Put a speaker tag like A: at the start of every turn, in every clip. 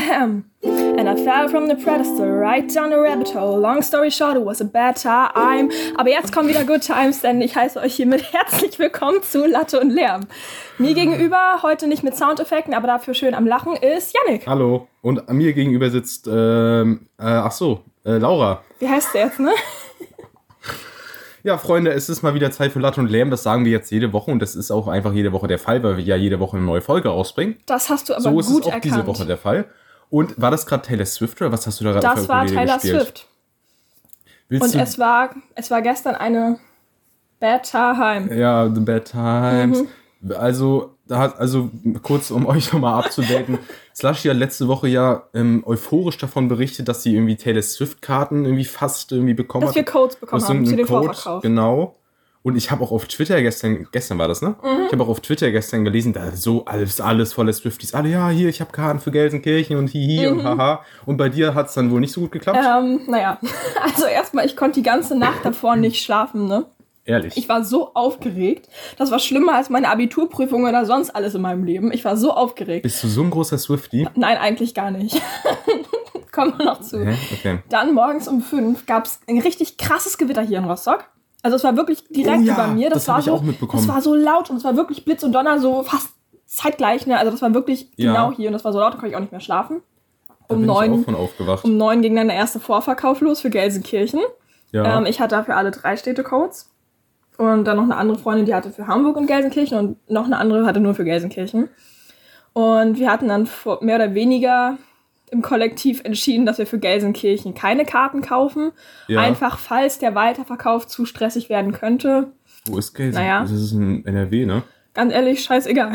A: Ahem. And I fell from the pedestal right down the rabbit hole. Long story short, it was a bad time. Aber jetzt kommen wieder Good Times, denn ich heiße euch hiermit herzlich willkommen zu Latte und Lärm. Mir gegenüber, heute nicht mit Soundeffekten, aber dafür schön am Lachen, ist Yannick.
B: Hallo. Und mir gegenüber sitzt, ähm, äh, ach so, äh, Laura.
A: Wie heißt der jetzt, ne?
B: Ja, Freunde, es ist mal wieder Zeit für Latte und Lärm. Das sagen wir jetzt jede Woche und das ist auch einfach jede Woche der Fall, weil wir ja jede Woche eine neue Folge rausbringen.
A: Das hast du aber
B: so ist
A: gut
B: es auch
A: erkannt.
B: diese Woche der Fall. Und war das gerade Taylor Swift oder was hast du da gerade
A: Das war Taylor
B: gespielt?
A: Swift.
B: Willst
A: Und es war, es war gestern eine Bad Time.
B: Ja, The Bad Times.
A: Mhm.
B: Also, da hat, also kurz um euch nochmal abzudaten. Slushy hat letzte Woche ja ähm, euphorisch davon berichtet, dass sie irgendwie Taylor Swift-Karten irgendwie fast irgendwie bekommen
A: Dass wir
B: hat.
A: Codes bekommen haben zu dem
B: Code,
A: Vorverkauf.
B: Genau. Und ich habe auch auf Twitter gestern, gestern war das, ne?
A: Mhm.
B: Ich habe auch auf Twitter gestern gelesen, da so alles, alles voller Swifties. Alle, ja, hier, ich habe Karten für Gelsenkirchen und hihi
A: Mhm.
B: und haha. Und bei dir hat es dann wohl nicht so gut geklappt?
A: Ähm, naja, also erstmal, ich konnte die ganze Nacht davor nicht schlafen, ne?
B: Ehrlich.
A: Ich war so aufgeregt. Das war schlimmer als meine Abiturprüfung oder sonst alles in meinem Leben. Ich war so aufgeregt.
B: Bist du so ein großer Swiftie?
A: Nein, eigentlich gar nicht. Kommen wir noch zu.
B: Okay.
A: Dann morgens um fünf gab es ein richtig krasses Gewitter hier in Rostock. Also es war wirklich direkt
B: Oh ja,
A: über mir.
B: das
A: war
B: hab ich
A: so,
B: auch mitbekommen.
A: Das war so laut und es war wirklich Blitz und Donner so fast zeitgleich. Ne? Also das war wirklich
B: Ja.
A: genau hier und das war so laut, da konnte ich auch nicht mehr schlafen. Um neun, um neun ging dann der erste Vorverkauf los für Gelsenkirchen.
B: ja.
A: Ähm, ich hatte dafür alle drei Städtecodes. Und dann noch eine andere Freundin, die hatte für Hamburg und Gelsenkirchen und noch eine andere hatte nur für Gelsenkirchen. Und wir hatten dann mehr oder weniger im Kollektiv entschieden, dass wir für Gelsenkirchen keine Karten kaufen.
B: Ja.
A: Einfach, falls der Weiterverkauf zu stressig werden könnte.
B: Wo ist Gelsenkirchen?
A: naja.
B: Das ist in NRW, ne?
A: Ganz ehrlich, scheißegal.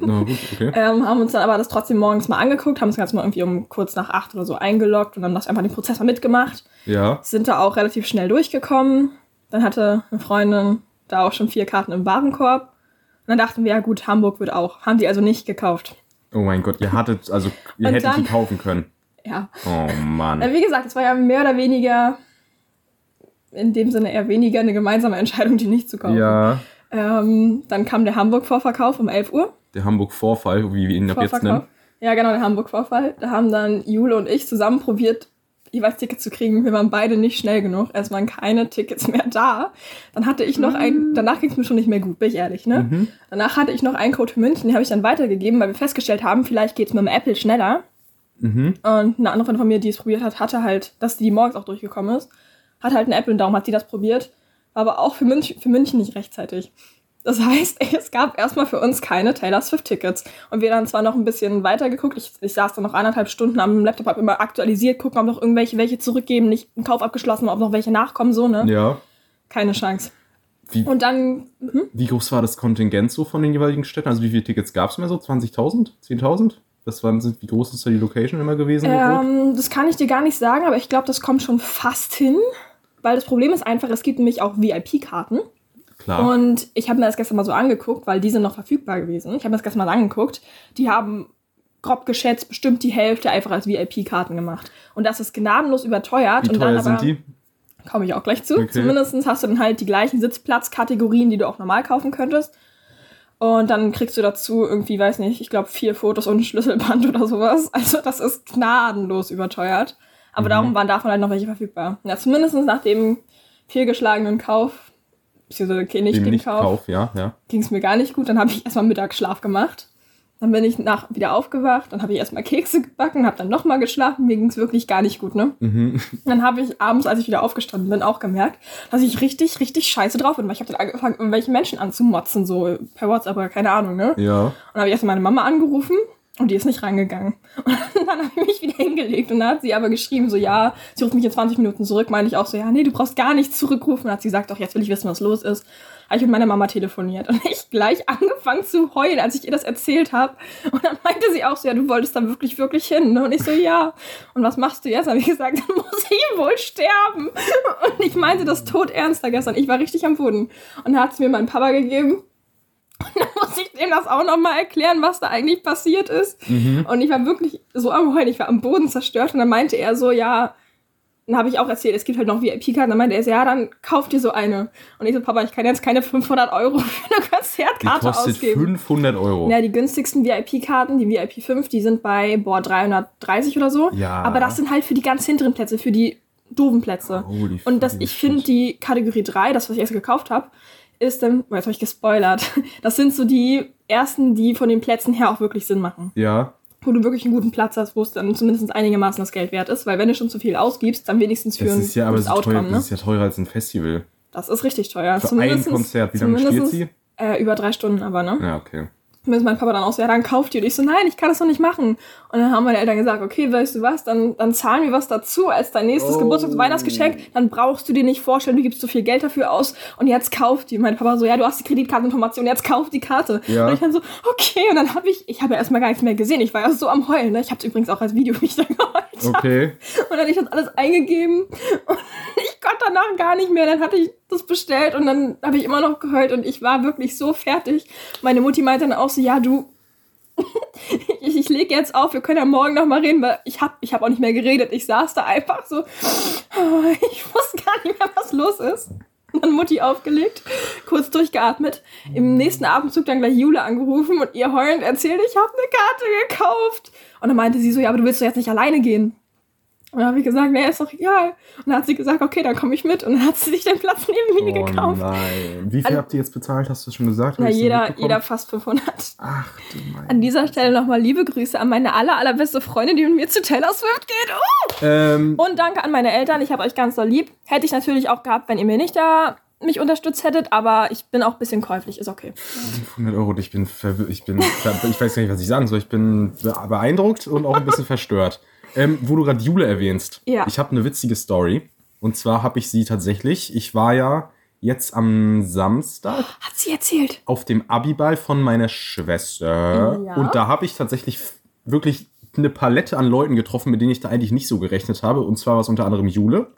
B: Na gut, okay.
A: ähm, haben uns dann aber das trotzdem morgens mal angeguckt, haben uns ganz mal irgendwie um kurz nach acht oder so eingeloggt und dann das einfach den Prozess mal mitgemacht.
B: Ja.
A: sind da auch relativ schnell durchgekommen. Dann hatte eine Freundin da auch schon vier Karten im Warenkorb. Und dann dachten wir, ja gut, Hamburg wird auch. Haben die also nicht gekauft.
B: Oh mein Gott, ihr hattet, also ihr
A: Und
B: hättet
A: dann-
B: die kaufen können.
A: Ja.
B: Oh Mann.
A: Äh, Wie gesagt, es war ja mehr oder weniger, in dem Sinne eher weniger eine gemeinsame Entscheidung, die nicht zu kaufen.
B: Ja,
A: Ähm, dann kam der Hamburg-Vorverkauf um 11 Uhr.
B: der Hamburg-Vorfall, wie wir ihn ab jetzt nennen.
A: Ja, genau, der Hamburg-Vorfall. Da haben dann Jule und ich zusammen probiert, jeweils Tickets zu kriegen. Wir waren beide nicht schnell genug. Es waren keine Tickets mehr da. Dann hatte ich noch ein, danach ging es mir schon nicht mehr gut, bin ich ehrlich, ne?
B: Mhm.
A: Danach hatte ich noch einen Code für München, den habe ich dann weitergegeben, weil wir festgestellt haben, vielleicht geht es mit dem Apple schneller.
B: Mhm.
A: Und eine andere Freundin von mir, die es probiert hat, hatte halt, dass die morgens auch durchgekommen ist, hat halt einen Apple und darum hat sie das probiert, war aber auch für München, für München nicht rechtzeitig. Das heißt, es gab erstmal für uns keine Taylor Swift-Tickets. Und wir dann zwar noch ein bisschen weiter geguckt, ich, ich saß dann noch eineinhalb Stunden am Laptop, hab immer aktualisiert, gucken, ob noch irgendwelche welche zurückgeben, nicht einen Kauf abgeschlossen, ob noch welche nachkommen, so, ne?
B: Ja.
A: Keine Chance.
B: Wie,
A: Und dann, hm?
B: wie groß war das Kontingent so von den jeweiligen Städten? Also wie viele Tickets gab es mehr so? 20.000? 10.000? Das waren, wie groß ist da die Location immer gewesen?
A: Ähm, das kann ich dir gar nicht sagen, aber ich glaube, das kommt schon fast hin. Weil das Problem ist einfach, es gibt nämlich auch VIP-Karten.
B: Klar.
A: Und ich habe mir das gestern mal so angeguckt, weil die sind noch verfügbar gewesen. Ich habe mir das gestern mal angeguckt. Die haben grob geschätzt bestimmt die Hälfte einfach als VIP-Karten gemacht. Und das ist gnadenlos überteuert.
B: wie
A: und
B: teuer
A: dann aber,
B: sind die?
A: Komme ich auch gleich zu.
B: Okay.
A: Zumindest hast du dann halt die gleichen Sitzplatzkategorien, die du auch normal kaufen könntest. Und dann kriegst du dazu irgendwie, weiß nicht, ich glaube vier Fotos und ein Schlüsselband oder sowas. Also das ist gnadenlos überteuert. Aber
B: Mhm.
A: darum waren davon halt noch welche verfügbar. Ja, zumindest nach dem fehlgeschlagenen Kauf, beziehungsweise okay, nicht
B: Dem
A: den
B: nicht
A: Kauf,
B: ja, ja.
A: ging es mir gar nicht gut. Dann habe ich erstmal Mittagsschlaf gemacht. Dann bin ich nach, wieder aufgewacht, dann habe ich erstmal Kekse gebacken, habe dann nochmal geschlafen. Mir ging es wirklich gar nicht gut, ne?
B: Mhm.
A: Dann habe ich abends, als ich wieder aufgestanden bin, auch gemerkt, dass ich richtig, richtig scheiße drauf bin. Weil ich habe dann angefangen, irgendwelche Menschen anzumotzen, so per WhatsApp oder keine Ahnung, ne?
B: Ja.
A: Und dann habe ich erst meine Mama angerufen und die ist nicht rangegangen. Und dann habe ich mich wieder hingelegt und dann hat sie aber geschrieben, so ja, sie ruft mich in 20 Minuten zurück. Meine ich auch so, ja, nee, du brauchst gar nicht zurückrufen. Und hat sie gesagt, doch, jetzt will ich wissen, was los ist. Habe ich mit meiner Mama telefoniert und ich gleich angefangen zu heulen, als ich ihr das erzählt habe. Und dann meinte sie auch so, ja, du wolltest da wirklich, wirklich hin. ne? Und ich so, ja. Und was machst du jetzt? Habe ich gesagt, dann muss ich wohl sterben. Und ich meinte das tot ernster gestern. Ich war richtig am Boden. Und dann hat sie mir meinen Papa gegeben. Und dann muss ich dem das auch nochmal erklären, was da eigentlich passiert ist.
B: Mhm.
A: Und ich war wirklich so am Heulen, ich war am Boden zerstört. Und dann meinte er so, ja, dann habe ich auch erzählt, es gibt halt noch VIP-Karten. Dann meinte er, so, ja, dann kauf dir so eine. Und ich so, Papa, ich kann jetzt keine 500 Euro für eine
B: Die
A: Konzertkarte
B: kostet
A: ausgeben.
B: 500 Euro.
A: Ja, die günstigsten VIP-Karten, die VIP 5, die sind bei, boah, 330 oder so.
B: Ja.
A: Aber das sind halt für die ganz hinteren Plätze, für die doofen Plätze.
B: Holy
A: Und das, ich finde, die Kategorie 3, das, was ich erst gekauft habe, ist dann, oh, jetzt habe ich gespoilert. Das sind so die ersten, die von den Plätzen her auch wirklich Sinn machen.
B: Ja,
A: Wo du wirklich einen guten Platz hast, wo es dann zumindest einigermaßen das Geld wert ist. Weil wenn du schon zu viel ausgibst, dann wenigstens für
B: das
A: ein
B: ist ja aber so teuer,
A: Outcome, ne?
B: das ist ja teurer als ein Festival.
A: Das ist richtig teuer.
B: Für ein Konzert, wie lange spielt
A: zumindest,
B: sie?
A: Äh, über drei Stunden aber, ne?
B: Ja, okay.
A: Zumindest mein Papa dann auch so, ja, dann kauft die. Und ich so, nein, ich kann das doch nicht machen. Und dann haben meine Eltern gesagt, okay, weißt du was, dann, dann zahlen wir was dazu als dein nächstes
B: Oh.
A: Geburtstags- und Weihnachtsgeschenk. Dann brauchst du dir nicht vorstellen, du gibst so viel Geld dafür aus und jetzt kauft die. Mein Papa so, ja, du hast die Kreditkarteninformation, jetzt kauf die Karte.
B: Ja.
A: Und ich dann so, okay. Und dann habe ich, ich habe ja erstmal gar nichts mehr gesehen. Ich war ja so am Heulen. Ne? Ich habe übrigens auch als Video, wie ich da geheult habe.
B: Okay.
A: Und dann hab ich das alles eingegeben und ich konnte danach gar nicht mehr. Dann hatte ich das bestellt und dann habe ich immer noch geheult und ich war wirklich so fertig. Meine Mutti meinte dann auch so, ja, du, ich, ich lege jetzt auf, wir können ja morgen noch mal reden, weil ich habe ich hab auch nicht mehr geredet. Ich saß da einfach so, ich wusste gar nicht mehr, was los ist. Und dann Mutti aufgelegt, kurz durchgeatmet, im nächsten Abendzug dann gleich Jule angerufen und ihr heulend erzählt, ich habe eine Karte gekauft. Und dann meinte sie so, ja, aber du willst doch jetzt nicht alleine gehen. Und dann habe ich gesagt, nee, ist doch egal. Und dann hat sie gesagt, okay, dann komme ich mit. Und dann hat sie sich den Platz neben mir
B: Oh
A: gekauft.
B: nein. Wie viel
A: Also-
B: habt ihr jetzt bezahlt? Hast du schon gesagt?
A: Na, jeder, jeder fast 500.
B: Ach du mein.
A: An dieser Stelle nochmal liebe Grüße an meine aller, allerbeste Freundin, die mit mir zu Taylor Swift geht. Oh!
B: Ähm,
A: Und danke an meine Eltern. Ich habe euch ganz doll lieb. Hätte ich natürlich auch gehabt, wenn ihr mir nicht da mich unterstützt hättet, aber ich bin auch ein bisschen käuflich, ist okay.
B: 500 Euro, ich bin, ich bin, ich weiß gar nicht, was ich sagen soll. Ich bin beeindruckt und auch ein bisschen verstört. Ähm, wo du gerade Jule erwähnst.
A: Ja.
B: Ich habe eine witzige Story. Und zwar habe ich sie tatsächlich, ich war ja jetzt am Samstag
A: Hat sie erzählt?
B: auf dem Abiball von meiner Schwester.
A: Ja.
B: Und da habe ich tatsächlich wirklich eine Palette an Leuten getroffen, mit denen ich da eigentlich nicht so gerechnet habe. Und zwar war es unter anderem Jule.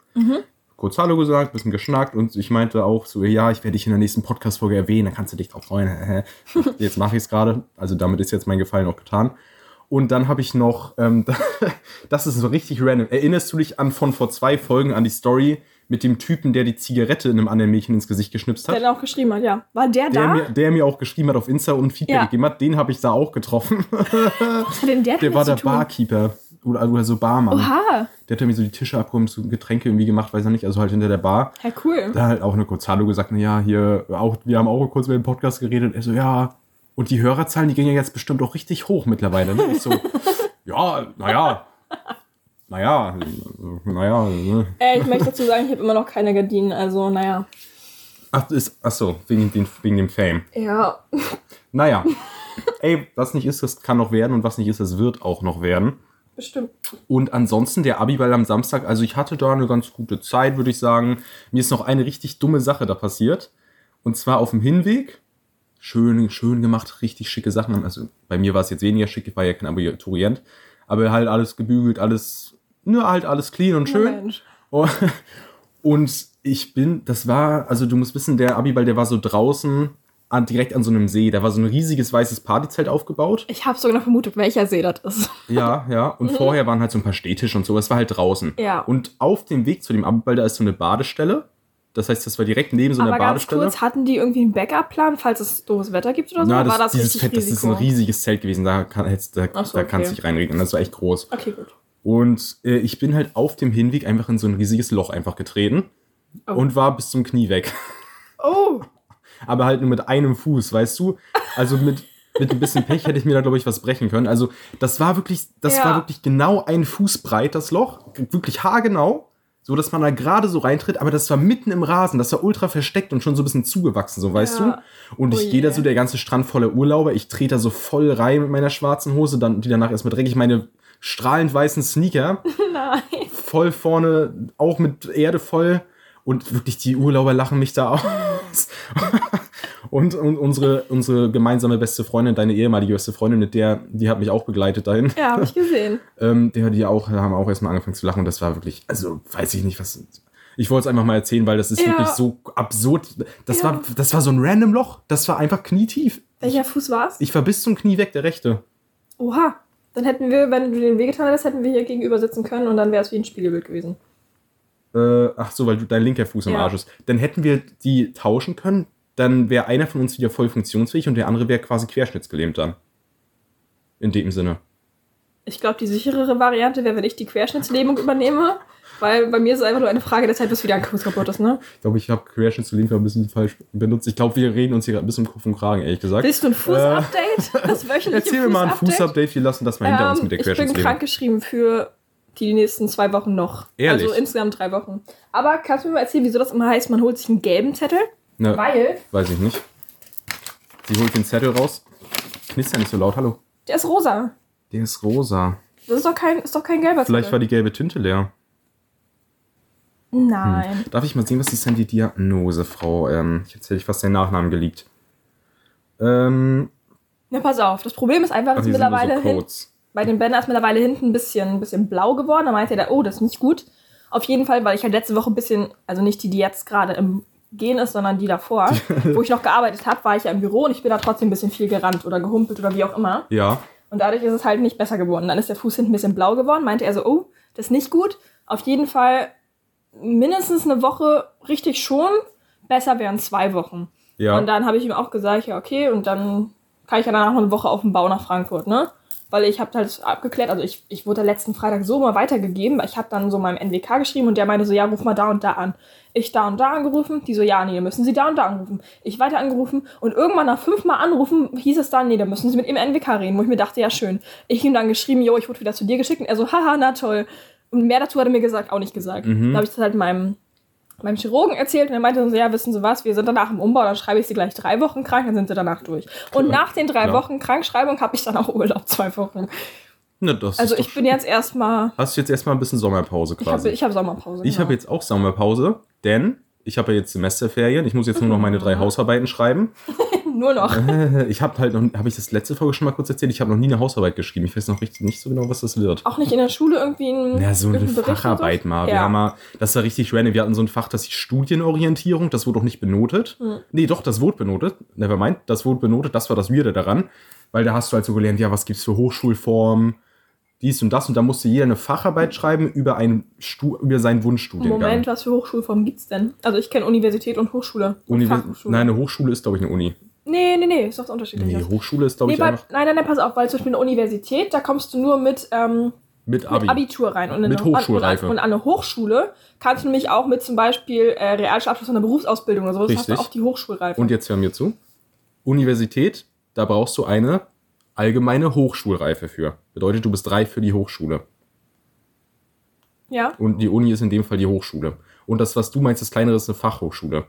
B: Kurz Hallo gesagt, bisschen geschnackt und ich meinte auch so, ja, ich werde dich in der nächsten Podcast-Folge erwähnen, dann kannst du dich drauf freuen. jetzt mache ich es gerade. Also damit ist jetzt mein Gefallen auch getan. Und dann habe ich noch, ähm, das ist so richtig random. Erinnerst du dich an von vor zwei Folgen an die Story mit dem Typen, der die Zigarette in einem anderen Mädchen ins Gesicht geschnipst hat?
A: Der auch geschrieben hat, ja. War der,
B: der
A: da?
B: mir, der mir auch geschrieben hat auf Insta und Feedback
A: Ja.
B: gegeben hat, den habe ich da auch getroffen.
A: Was hat denn der,
B: Der war der? Barkeeper oder, oder so Barmann.
A: Oha,
B: Der hat mir so die Tische abgeräumt, so Getränke irgendwie gemacht, weiß er nicht, also halt hinter der Bar.
A: ja cool.
B: Da halt auch eine kurz Hallo gesagt, na ja, hier, auch, wir haben auch kurz über den Podcast geredet. Er so, ja, und die Hörerzahlen, die gehen ja jetzt bestimmt auch richtig hoch mittlerweile. Ne? Ich so, ja, naja, naja, naja. Ne?
A: Äh, ich möchte dazu sagen, ich habe immer noch keine Gardinen, also naja.
B: Ach, ist, ach so, wegen, den, wegen dem Fame.
A: Ja,
B: Naja, ey, was nicht ist, das kann noch werden und was nicht ist, das wird auch noch werden.
A: bestimmt.
B: Und ansonsten der Abiball am Samstag, also ich hatte da eine ganz gute Zeit, würde ich sagen. Mir ist noch eine richtig dumme Sache da passiert. Und zwar auf dem Hinweg. Schön, schön gemacht, richtig schicke Sachen. Also bei mir war es jetzt weniger schick, ich war ja kein Abiturient. Aber halt alles gebügelt, alles, nur halt alles clean und schön. Oh, Und ich bin, das war, also du musst wissen, der Abiball, der war so draußen, an, direkt an so einem See. Da war so ein riesiges weißes Partyzelt aufgebaut.
A: Ich habe sogar noch vermutet, welcher See das ist.
B: Ja, ja. Und vorher waren halt so ein paar Stehtische und so. Es war halt draußen.
A: Ja.
B: Und auf dem Weg zu dem Abiball, da ist so eine Badestelle. Das heißt, das war direkt neben so einer
A: Aber ganz
B: Badestelle.
A: kurz, hatten die irgendwie einen Backup-Plan, falls es doofes Wetter gibt oder so?
B: Na, das,
A: war das
B: dieses Fett, das ist ein riesiges Zelt gewesen. Da, kann, hättest- da,
A: so,
B: da kannst du
A: okay.
B: dich reinregen. Das war echt groß.
A: Okay, gut.
B: Und äh, ich bin halt auf dem Hinweg einfach in so ein riesiges Loch einfach getreten.
A: Oh.
B: Und war bis zum Knie weg.
A: Oh,
B: aber halt nur mit einem Fuß, weißt du? Also mit, mit ein bisschen Pech hätte ich mir da, glaube ich, was brechen können. Also das war wirklich, das
A: Ja.
B: war wirklich genau ein Fuß breit, das Loch. Wirklich haargenau. So, dass man da gerade so reintritt, aber das war mitten im Rasen, das war ultra versteckt und schon so ein bisschen zugewachsen, so weißt
A: Ja.
B: du? Und
A: Oh
B: ich gehe da so, der ganze Strand voller Urlauber, ich trete da so voll rein mit meiner schwarzen Hose, dann, die danach erstmal dreckig, meine strahlend weißen Sneaker
A: nein.
B: voll vorne, auch mit Erde voll. Und wirklich die Urlauber lachen mich da aus. und, und unsere, unsere gemeinsame beste Freundin, deine ehemalige beste Freundin, mit der, die hat mich auch begleitet dahin.
A: Ja, habe ich gesehen.
B: Ähm, der, die auch, haben auch erstmal angefangen zu lachen. Und das war wirklich, also weiß ich nicht, was. Ich wollte es einfach mal erzählen, weil das ist
A: Ja.
B: wirklich so absurd. Das,
A: Ja.
B: war, das war so ein random Loch. Das war einfach knietief.
A: Welcher Fuß war's?
B: Ich war bis zum Knie weg, der rechte.
A: Oha. Dann hätten wir, wenn du den wehgetan hättest, hätten wir hier gegenüber sitzen können und dann wäre es wie ein Spiegelbild gewesen.
B: Äh, ach so, weil du dein linker Fuß im
A: Ja.
B: Arsch ist. Dann hätten wir die tauschen können. Dann wäre einer von uns wieder voll funktionsfähig und der andere wäre quasi querschnittsgelähmt dann. In dem Sinne.
A: Ich glaube, die sicherere Variante wäre, wenn ich die Querschnittslähmung übernehme. Weil bei mir ist es einfach nur eine Frage der Zeit, bis wieder ein Fuß kaputt ist, ne?
B: Ich glaube, ich habe querschnittsgelähmt ein bisschen falsch benutzt. Ich glaube, wir reden uns hier ein bisschen Kopf und Kragen, ehrlich gesagt.
A: Willst du ein Fußupdate? Das wöchentliche
B: Äh, Erzähl mir mal ein
A: Fußupdate?
B: Wir lassen das mal hinter uns
A: Ähm,
B: mit der
A: ich bin
B: Querschnittslähmung.
A: krankgeschrieben für die nächsten zwei Wochen noch.
B: Ehrlich?
A: Also insgesamt drei Wochen. Aber kannst du mir mal erzählen, wieso das immer heißt, man holt sich einen gelben Zettel?
B: Ne,
A: Weil
B: weiß ich nicht. Sie holt den Zettel raus. Knister nicht so laut, hallo.
A: der ist rosa.
B: Der ist rosa.
A: Das ist doch kein, ist doch kein gelber
B: Vielleicht war
A: Zettel.
B: die gelbe Tinte leer.
A: Nein.
B: Darf ich mal sehen, was ist denn die Diagnose, Frau? Ähm, ich erzähle dich fast den Nachnamen geleakt. Ähm,
A: Na, pass auf. Das Problem ist einfach,
B: nur
A: mittlerweile
B: so
A: bei dem Banner ist mittlerweile hinten ein bisschen, ein bisschen blau geworden. Da meinte er, oh, das ist nicht gut. Auf jeden Fall, weil ich halt letzte Woche ein bisschen, also nicht die, die jetzt gerade im Gehen ist, sondern die davor, wo ich noch gearbeitet habe, war ich ja im Büro und ich bin da trotzdem ein bisschen viel gerannt oder gehumpelt oder wie auch immer.
B: Ja,
A: Und dadurch ist es halt nicht besser geworden. Dann ist der Fuß hinten ein bisschen blau geworden. Meinte er so, oh, das ist nicht gut. Auf jeden Fall mindestens eine Woche richtig schon. Besser wären zwei Wochen.
B: ja.
A: Und dann habe ich ihm auch gesagt, ja, okay, und dann kann ich ja danach noch eine Woche auf dem Bau nach Frankfurt, ne? Weil ich habe halt abgeklärt, also ich, ich wurde letzten Freitag so mal weitergegeben, weil ich habe dann so meinem NWK geschrieben und der meinte so, ja, ruf mal da und da an. Ich da und da angerufen, die so, ja, nee, müssen sie da und da anrufen. Ich weiter angerufen und irgendwann nach fünfmal anrufen hieß es dann, nee, dann müssen sie mit ihm NWK reden, wo ich mir dachte, ja, schön. Ich ihm dann geschrieben, jo, ich wurde wieder zu dir geschickt und er so, haha, na toll. Und mehr dazu hat er mir gesagt, auch nicht gesagt.
B: Mhm.
A: Dann habe ich das halt meinem meinem Chirurgen erzählt und er meinte so, ja, wissen Sie was, wir sind danach im Umbau, dann schreibe ich Sie gleich drei Wochen krank, dann sind Sie danach durch. Und nach den drei
B: Klar.
A: Wochen Krankschreibung habe ich dann auch Urlaub, zwei Wochen.
B: Das
A: Also ich bin jetzt erstmal,
B: Hast du jetzt erstmal ein bisschen Sommerpause
A: ich habe
B: quasi?
A: ich hab Sommerpause.
B: Ich
A: genau.
B: habe jetzt auch Sommerpause, denn ich habe ja jetzt Semesterferien. Ich muss jetzt nur noch meine drei Hausarbeiten schreiben.
A: nur noch.
B: Äh, Ich habe halt noch, habe ich das letzte Folge schon mal kurz erzählt, ich habe noch nie eine Hausarbeit geschrieben. Ich weiß noch richtig, nicht so genau, was das wird.
A: Auch nicht in der Schule irgendwie ein
B: Ja, so eine Facharbeit
A: und
B: mal. Wir
A: Ja.
B: haben mal, das war richtig random. Wir hatten so ein Fach, das hieß Studienorientierung. Das wurde auch nicht benotet.
A: Hm.
B: Nee, doch, das wurde benotet. Nevermind, das wurde benotet. Das war das Weirde daran. Weil da hast du halt so gelernt, ja, was gibt's für Hochschulformen, dies und das. Und da musste jeder eine Facharbeit schreiben über, einen Stu über seinen Wunschstudiengang.
A: Moment, was für Hochschulformen gibt's denn? Also ich kenne Universität und Hochschule.
B: Univers. Nein, eine Hochschule ist, glaube ich, eine Uni.
A: Nee, nee, nee, ist doch unterschiedlich.
B: Nee, Hochschule ist, glaube
A: Nee,
B: ich,
A: bei,
B: einfach
A: nein, nein, nein, pass auf, weil zum Beispiel eine Universität, da kommst du nur mit, ähm,
B: mit
A: mit
B: Abi.
A: Abitur rein. Und
B: Mit
A: eine,
B: Hochschulreife.
A: Und, an- und an eine Hochschule kannst du nämlich auch mit zum Beispiel äh, Realschulabschluss einer Berufsausbildung oder so, das hast du
B: Richtig.
A: auch die Hochschulreife.
B: Und jetzt hör mir zu. Universität, da brauchst du eine allgemeine Hochschulreife für. Bedeutet, du bist reif für die Hochschule.
A: ja,
B: Und die Uni ist in dem Fall die Hochschule. Und das, was du meinst, das kleinere ist eine Fachhochschule.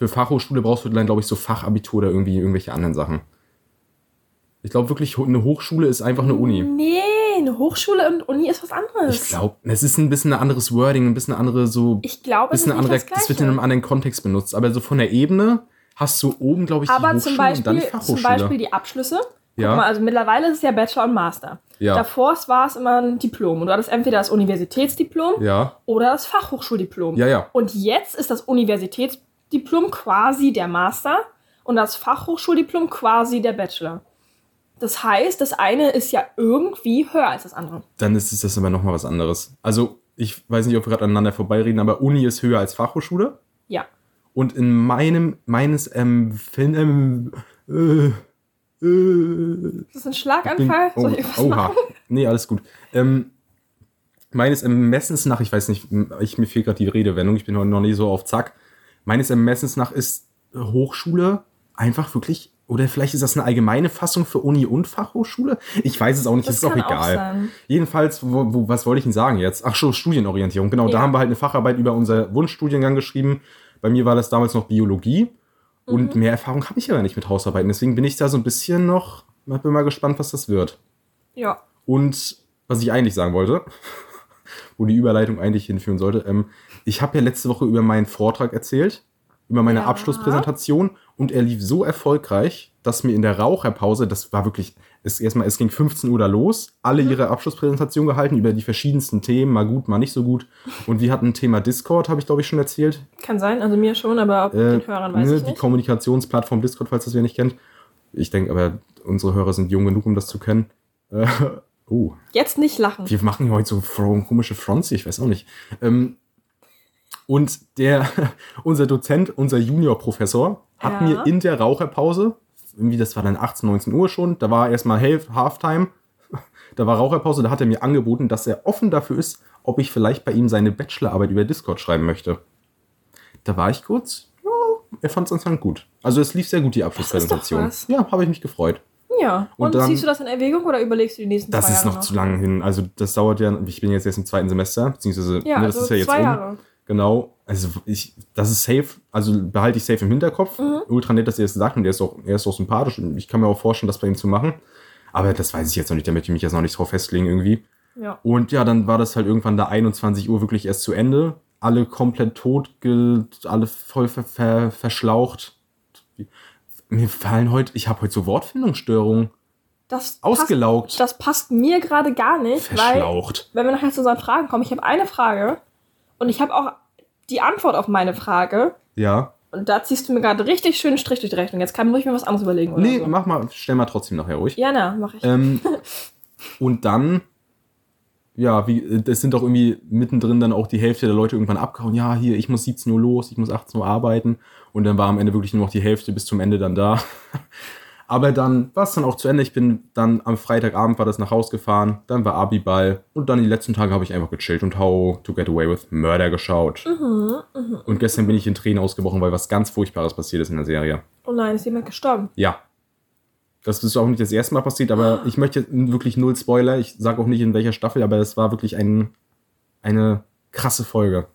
B: Für Fachhochschule brauchst du dann, glaube ich, so Fachabitur oder irgendwie irgendwelche anderen Sachen. Ich glaube wirklich, eine Hochschule ist einfach eine Uni.
A: nee, eine Hochschule und Uni ist was anderes.
B: Ich glaube, es ist ein bisschen ein anderes Wording, ein bisschen andere so,
A: Ich glaube, es ist
B: andere,
A: das
B: das, wird in einem anderen Kontext benutzt. Aber so von der Ebene hast du oben, glaube ich, die
A: Aber
B: Hochschule
A: zum
B: und dann
A: Beispiel,
B: die
A: zum
B: Fachhochschule.
A: Beispiel die Abschlüsse. Guck
B: Ja.
A: mal, also mittlerweile ist es ja Bachelor und Master.
B: Ja.
A: Davor war es immer ein Diplom. Und du hattest entweder das Universitätsdiplom
B: ja,
A: oder das Fachhochschuldiplom.
B: ja, ja.
A: Und jetzt ist das Universitätsdiplom quasi der Master und das Fachhochschuldiplom quasi der Bachelor. Das heißt, das eine ist ja irgendwie höher als das andere.
B: Dann ist es das aber nochmal was anderes. Also, ich weiß nicht, ob wir gerade aneinander vorbeireden, aber Uni ist höher als Fachhochschule.
A: Ja.
B: Und in meinem, meines Empfinden, ähm, äh, äh,
A: Das ist ein
B: bin,
A: Schlaganfall.
B: oh,
A: Soll ich irgendwas
B: oha.
A: machen?
B: Nee, alles gut. Ähm, meines Ermessens nach, ich weiß nicht, ich, mir fehlt gerade die Redewendung, ich bin heute noch nie so auf Zack. Meines Ermessens nach ist Hochschule einfach wirklich, oder vielleicht ist das eine allgemeine Fassung für Uni und Fachhochschule? Ich weiß es auch nicht,
A: Das
B: ist auch
A: auch
B: egal.
A: sein.
B: Jedenfalls, wo, wo, was wollte ich denn sagen jetzt? Ach so, Studienorientierung. Genau, da
A: Ja.
B: haben wir halt eine Facharbeit über unser Wunschstudiengang geschrieben. Bei mir war das damals noch Biologie. Und
A: Mhm.
B: mehr Erfahrung habe ich aber nicht mit Hausarbeiten. Deswegen bin ich da so ein bisschen noch, bin mal gespannt, was das wird.
A: Ja.
B: Und was ich eigentlich sagen wollte, wo die Überleitung eigentlich hinführen sollte, ähm, ich habe ja letzte Woche über meinen Vortrag erzählt, über meine
A: Ja.
B: Abschlusspräsentation und er lief so erfolgreich, dass mir in der Raucherpause, das war wirklich, es erstmal, es ging 15 Uhr da los, alle
A: Mhm.
B: ihre Abschlusspräsentation gehalten über die verschiedensten Themen, mal gut, mal nicht so gut. Und wir hatten ein Thema Discord, habe ich glaube ich schon erzählt.
A: Kann sein, also mir schon, aber ob
B: Äh,
A: den Hörern weiß
B: ne,
A: ich
B: die
A: nicht.
B: Kommunikationsplattform Discord, falls das wer nicht kennt. Ich denke aber, unsere Hörer sind jung genug, um das zu kennen. Äh, Oh,
A: Jetzt nicht lachen.
B: wir machen ja heute so komische Fronts, ich weiß auch nicht. Ähm, und der, unser Dozent, unser Juniorprofessor, hat
A: Ja.
B: mir in der Raucherpause, irgendwie das war dann 18, 19 Uhr schon, da war erstmal Half, Halftime, da war Raucherpause, da hat er mir angeboten, dass er offen dafür ist, ob ich vielleicht bei ihm seine Bachelorarbeit über Discord schreiben möchte. Da war ich kurz, ja, er fand es anscheinend gut. Also es lief sehr gut, die Abschlusspräsentation. Ja, habe ich mich gefreut.
A: Ja.
B: Und
A: Und,
B: dann-
A: ziehst du das in Erwägung oder überlegst du die nächsten
B: Das
A: zwei
B: ist
A: Jahre
B: noch zu lange hin. Also das dauert ja, ich bin jetzt erst im zweiten Semester, beziehungsweise
A: Ja,
B: ne, das
A: also
B: ist ja jetzt
A: zwei
B: um.
A: Jahre.
B: Genau. Also ich, das ist safe, also behalte ich safe im Hinterkopf.
A: Mhm.
B: Ultra nett, dass er das sagt und er ist auch, er ist auch sympathisch und ich kann mir auch vorstellen, das bei ihm zu machen. Aber das weiß ich jetzt noch nicht, damit ich mich jetzt noch nicht drauf festlegen irgendwie.
A: Ja.
B: Und ja, dann war das halt irgendwann da 21 Uhr wirklich erst zu Ende. Alle komplett tot, alle voll ver ver verschlaucht. Mir fallen heute, ich habe heute so Wortfindungsstörungen.
A: Das
B: Ausgelaugt.
A: Passt, das passt mir gerade gar nicht, weil wenn wir nachher zu unseren Fragen kommen, ich habe eine Frage und ich habe auch die Antwort auf meine Frage.
B: Ja.
A: Und da ziehst du mir gerade richtig schön einen Strich durch die Rechnung. Jetzt kann ich mir was anderes überlegen. Oder
B: Nee,
A: so.
B: mach mal, stell mal trotzdem nachher ruhig.
A: Ja, na, mach ich.
B: Ähm, und dann, ja, wie, das sind auch irgendwie mittendrin dann auch die Hälfte der Leute irgendwann abgehauen. Ja, hier, ich muss 17 Uhr los, ich muss 18 Uhr arbeiten. Und dann war am Ende wirklich nur noch die Hälfte bis zum Ende dann da. Aber dann war es dann auch zu Ende. Ich bin dann am Freitagabend war das nach Haus gefahren. Dann war Abiball. Und dann die letzten Tage habe ich einfach gechillt und How to Get Away with Murder geschaut. Und gestern bin ich in Tränen ausgebrochen, weil was ganz Furchtbares passiert ist in der Serie.
A: oh nein, ist jemand gestorben?
B: Ja. Das ist auch nicht das erste Mal passiert, aber ich möchte wirklich null Spoiler. Ich sage auch nicht in welcher Staffel, aber es war wirklich ein, eine krasse Folge.